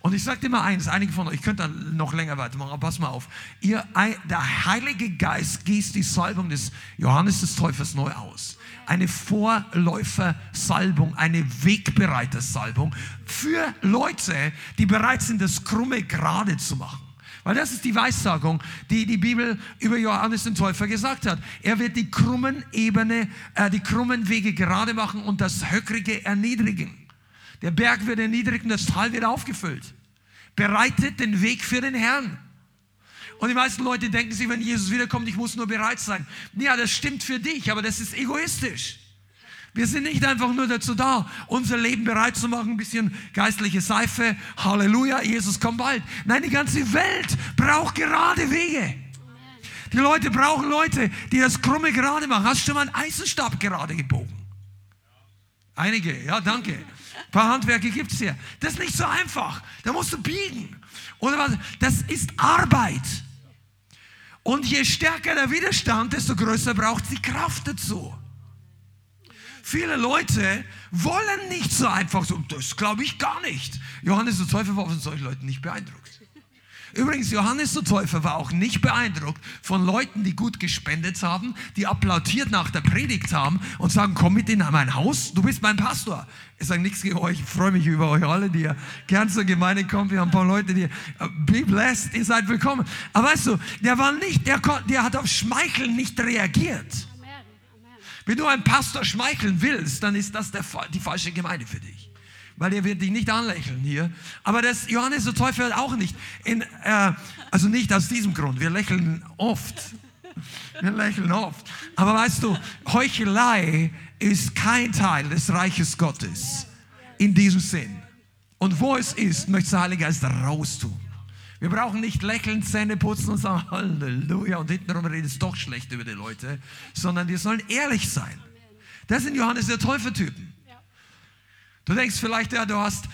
S3: Und ich sage dir mal eins, einige von euch, ich könnte noch länger weitermachen, aber pass mal auf. Ihr, der Heilige Geist gießt die Salbung des Johannes des Täufers neu aus eine Vorläufersalbung, eine Wegbereitersalbung für Leute, die bereit sind, das Krumme gerade zu machen. Weil das ist die Weissagung, die die Bibel über Johannes den Täufer gesagt hat. Er wird die krummen Ebene, äh, die krummen Wege gerade machen und das Höckrige erniedrigen. Der Berg wird erniedrigt und das Tal wird aufgefüllt. Bereitet den Weg für den Herrn. Und die meisten Leute denken sich, wenn Jesus wiederkommt, ich muss nur bereit sein. Ja, das stimmt für dich, aber das ist egoistisch. Wir sind nicht einfach nur dazu da, unser Leben bereit zu machen, ein bisschen geistliche Seife, Halleluja, Jesus kommt bald. Nein, die ganze Welt braucht gerade Wege. Die Leute brauchen Leute, die das Krumme gerade machen. Hast du schon mal einen Eisenstab gerade gebogen? Einige, ja, danke. Ein paar Handwerke gibt es hier. Das ist nicht so einfach. Da musst du biegen. Oder was? Das ist Arbeit. Und je stärker der Widerstand, desto größer braucht die Kraft dazu. Viele Leute wollen nicht so einfach so, das glaube ich gar nicht. Johannes der Täufer war von solchen Leuten nicht beeindruckt. Übrigens, Johannes der Täufer war auch nicht beeindruckt von Leuten, die gut gespendet haben, die applaudiert nach der Predigt haben und sagen, komm mit in mein Haus, du bist mein Pastor. Ich sage nichts gegen euch, ich freue mich über euch alle, die ihr gern zur Gemeinde kommt. Wir haben ein paar Leute, die, äh, be blessed, ihr seid willkommen. Aber weißt du, der war nicht, der, der hat auf Schmeicheln nicht reagiert. Wenn du einem Pastor schmeicheln willst, dann ist das der, die falsche Gemeinde für dich weil er wird dich nicht anlächeln hier. Aber das Johannes der Täufer auch nicht. In, äh, also nicht aus diesem Grund. Wir lächeln oft. Wir lächeln oft. Aber weißt du, Heuchelei ist kein Teil des Reiches Gottes. In diesem Sinn. Und wo es ist, möchte der Heilige Geist raus tun. Wir brauchen nicht lächeln, Zähne putzen und sagen Halleluja und hintenrum redet es doch schlecht über die Leute, sondern wir sollen ehrlich sein. Das sind Johannes der Täufer-Typen. Du denkst vielleicht, ja, du hast,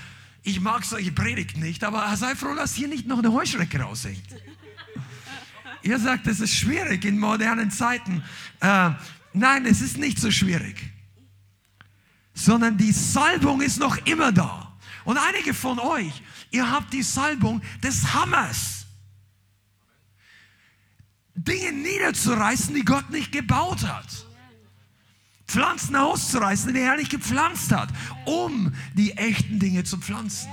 S3: ich mag solche Predigten nicht, aber sei froh, dass hier nicht noch eine Heuschrecke raushängt. Ihr sagt, es ist schwierig in modernen Zeiten. Äh, nein, es ist nicht so schwierig, sondern die Salbung ist noch immer da. Und einige von euch, ihr habt die Salbung des Hammers. Dinge niederzureißen, die Gott nicht gebaut hat. Pflanzen auszureißen, die er nicht gepflanzt hat, um die echten Dinge zu pflanzen.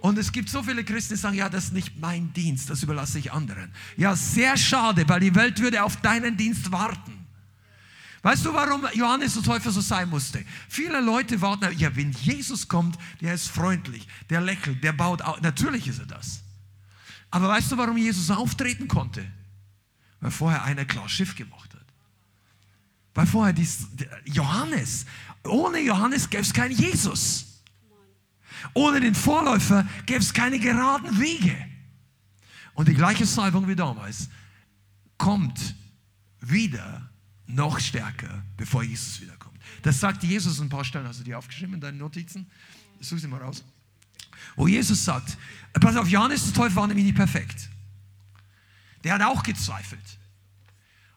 S3: Und es gibt so viele Christen, die sagen, ja, das ist nicht mein Dienst, das überlasse ich anderen. Ja, sehr schade, weil die Welt würde auf deinen Dienst warten. Weißt du, warum Johannes der Täufer so sein musste? Viele Leute warten, ja, wenn Jesus kommt, der ist freundlich, der lächelt, der baut auf. Natürlich ist er das. Aber weißt du, warum Jesus auftreten konnte? Weil vorher einer klar Schiff gemacht hat. Weil vorher dies, Johannes, ohne Johannes gäbe es keinen Jesus. Ohne den Vorläufer gäbe es keine geraden Wege. Und die gleiche Salbung wie damals kommt wieder noch stärker, bevor Jesus wiederkommt. Das sagt Jesus ein paar Stellen. Hast du die aufgeschrieben in deinen Notizen? Such sie mal raus. Wo Jesus sagt, pass auf, Johannes der Teufel war nämlich nicht perfekt. Der hat auch gezweifelt.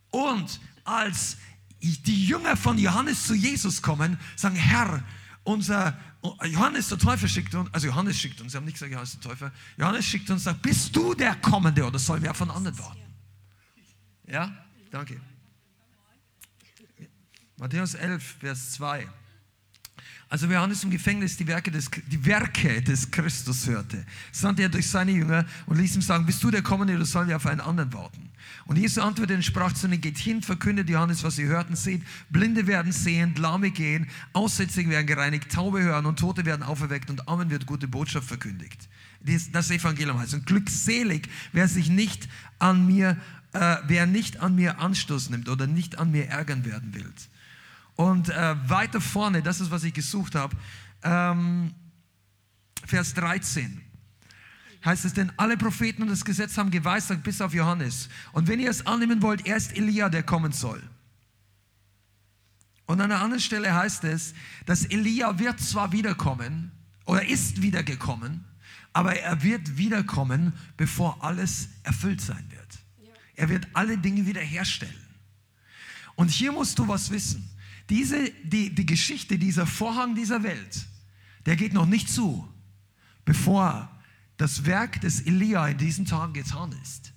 S3: Und als die Jünger von Johannes zu Jesus kommen, sagen, Herr, unser Johannes der Täufer schickt uns, also Johannes schickt uns, sie haben nicht gesagt Johannes der Täufer, Johannes schickt uns, sagt, bist du der Kommende oder sollen wir von anderen warten? Ja, danke. Matthäus 11, Vers 2. Also Johannes im Gefängnis die Werke, des, die Werke des Christus hörte, sandte er durch seine Jünger und ließ ihm sagen, bist du der Kommende oder sollen wir auf einen anderen warten? Und Jesus antwortete und sprach zu ihnen, geht hin, verkündet Johannes, was ihr hörten, seht, Blinde werden sehen, Lahme gehen, Aussätzige werden gereinigt, Taube hören und Tote werden auferweckt und Amen wird gute Botschaft verkündigt. Das Evangelium heißt. Und glückselig, wer sich nicht an mir, äh, wer nicht an mir Anstoß nimmt oder nicht an mir ärgern werden will. Und äh, weiter vorne, das ist, was ich gesucht habe, ähm, Vers 13 heißt es, denn alle Propheten und das Gesetz haben geweissagt bis auf Johannes. Und wenn ihr es annehmen wollt, er ist Elia, der kommen soll. Und an einer anderen Stelle heißt es, dass Elia wird zwar wiederkommen oder ist wiedergekommen, aber er wird wiederkommen, bevor alles erfüllt sein wird. Er wird alle Dinge wiederherstellen. Und hier musst du was wissen. Diese, die, die Geschichte, dieser Vorhang dieser Welt, der geht noch nicht zu, bevor das Werk des Elia in diesen Tagen getan ist.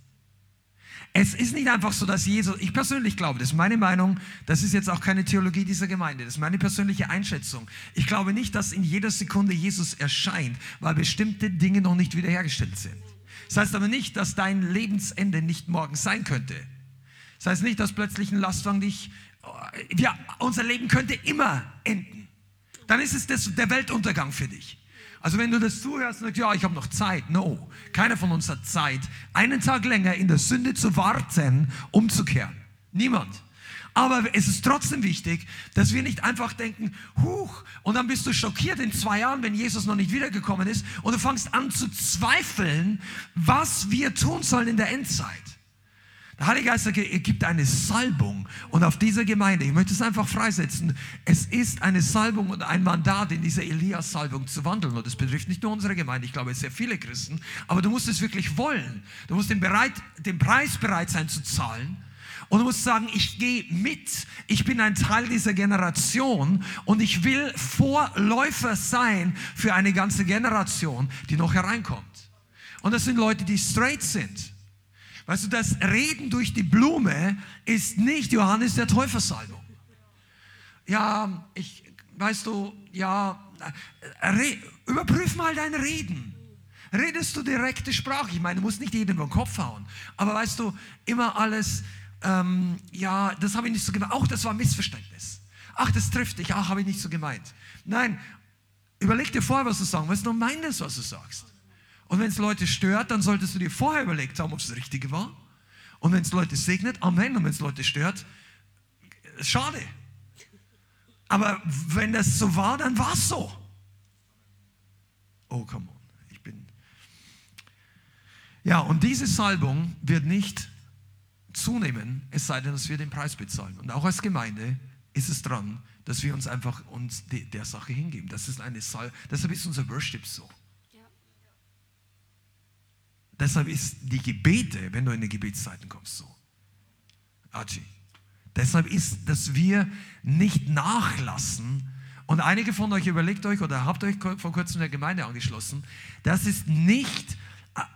S3: Es ist nicht einfach so, dass Jesus, ich persönlich glaube, das ist meine Meinung, das ist jetzt auch keine Theologie dieser Gemeinde, das ist meine persönliche Einschätzung. Ich glaube nicht, dass in jeder Sekunde Jesus erscheint, weil bestimmte Dinge noch nicht wiederhergestellt sind. Das heißt aber nicht, dass dein Lebensende nicht morgen sein könnte. Das heißt nicht, dass plötzlich ein Lastwagen dich, ja, unser Leben könnte immer enden. Dann ist es das, der Weltuntergang für dich. Also wenn du das zuhörst und sagst, ja, ich habe noch Zeit. No, keiner von uns hat Zeit, einen Tag länger in der Sünde zu warten, umzukehren. Niemand. Aber es ist trotzdem wichtig, dass wir nicht einfach denken, huch, und dann bist du schockiert in zwei Jahren, wenn Jesus noch nicht wiedergekommen ist, und du fängst an zu zweifeln, was wir tun sollen in der Endzeit. Der Heilige Geist gibt eine Salbung und auf dieser Gemeinde, ich möchte es einfach freisetzen, es ist eine Salbung und ein Mandat in dieser Elias-Salbung zu wandeln und das betrifft nicht nur unsere Gemeinde, ich glaube sehr viele Christen, aber du musst es wirklich wollen. Du musst den, bereit, den Preis bereit sein zu zahlen und du musst sagen, ich gehe mit, ich bin ein Teil dieser Generation und ich will Vorläufer sein für eine ganze Generation, die noch hereinkommt. Und das sind Leute, die straight sind. Weißt du, das Reden durch die Blume ist nicht Johannes der Täufersalbung. Ja, ich, weißt du, ja, re, überprüf mal dein Reden. Redest du direkte Sprache? Ich meine, du musst nicht jedem über den Kopf hauen. Aber weißt du, immer alles, ähm, ja, das habe ich nicht so gemeint. Auch das war Missverständnis. Ach, das trifft dich. Ach, habe ich nicht so gemeint. Nein, überleg dir vorher, was du sagst. Was du meinst, was du sagst. Und wenn es Leute stört, dann solltest du dir vorher überlegt haben, ob es das Richtige war. Und wenn es Leute segnet, Amen. Und wenn es Leute stört, schade. Aber wenn das so war, dann war es so. Oh, come on. Ich bin. Ja, und diese Salbung wird nicht zunehmen, es sei denn, dass wir den Preis bezahlen. Und auch als Gemeinde ist es dran, dass wir uns einfach uns der Sache hingeben. Das ist eine Salbung. Deshalb ist unser Worship so. Deshalb ist die Gebete, wenn du in die Gebetszeiten kommst, so. Achi. Deshalb ist, dass wir nicht nachlassen. Und einige von euch überlegt euch oder habt euch vor kurzem der Gemeinde angeschlossen. Das ist nicht,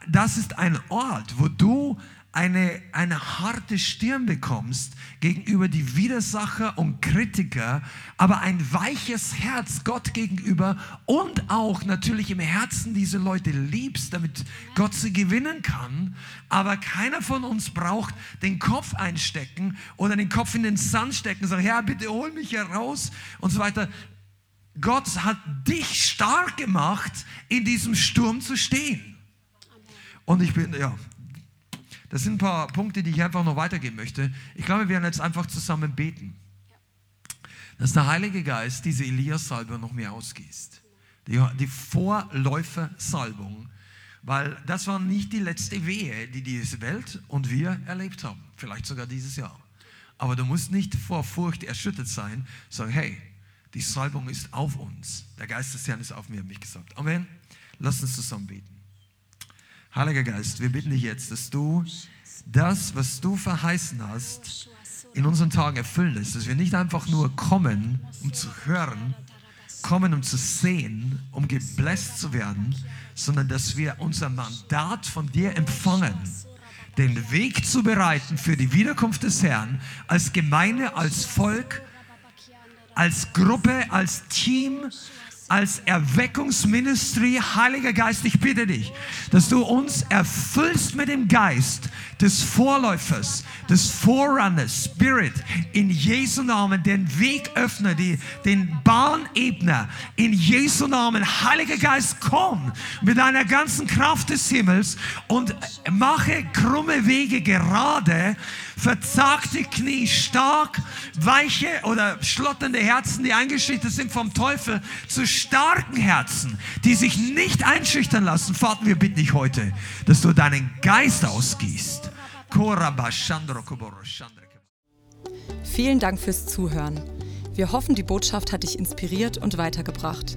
S3: das ist ein Ort, wo du eine, eine harte Stirn bekommst gegenüber die Widersacher und Kritiker, aber ein weiches Herz Gott gegenüber und auch natürlich im Herzen diese Leute liebst, damit Gott sie gewinnen kann. Aber keiner von uns braucht den Kopf einstecken oder den Kopf in den Sand stecken und sagen, Herr, bitte hol mich heraus und so weiter. Gott hat dich stark gemacht, in diesem Sturm zu stehen. Und ich bin, ja, das sind ein paar Punkte, die ich einfach noch weitergeben möchte. Ich glaube, wir werden jetzt einfach zusammen beten, dass der Heilige Geist diese Elias-Salbe noch mehr ausgießt. Die, die Vorläufer-Salbung, weil das war nicht die letzte Wehe, die diese Welt und wir erlebt haben. Vielleicht sogar dieses Jahr. Aber du musst nicht vor Furcht erschüttert sein, sagen, hey, die Salbung ist auf uns. Der Geist des Herrn ist auf mir, habe ich gesagt. Amen. Lass uns zusammen beten. Heiliger Geist, wir bitten dich jetzt, dass du das, was du verheißen hast, in unseren Tagen erfüllen lässt. Dass wir nicht einfach nur kommen, um zu hören, kommen, um zu sehen, um gebläst zu werden, sondern dass wir unser Mandat von dir empfangen, den Weg zu bereiten für die Wiederkunft des Herrn, als Gemeinde, als Volk, als Gruppe, als Team, als Erweckungsministry, Heiliger Geist, ich bitte dich, dass du uns erfüllst mit dem Geist des Vorläufers, des Forerunners, Spirit, in Jesu Namen den Weg öffne, die, den Bahnebner, in Jesu Namen, Heiliger Geist, komm mit deiner ganzen Kraft des Himmels und mache krumme Wege gerade, verzagte Knie stark, weiche oder schlotternde Herzen, die eingeschüchtert sind vom Teufel, zu starken Herzen, die sich nicht einschüchtern lassen. Vater, wir bitten dich heute, dass du deinen Geist ausgießt.
S4: Vielen Dank fürs Zuhören. Wir hoffen, die Botschaft hat dich inspiriert und weitergebracht.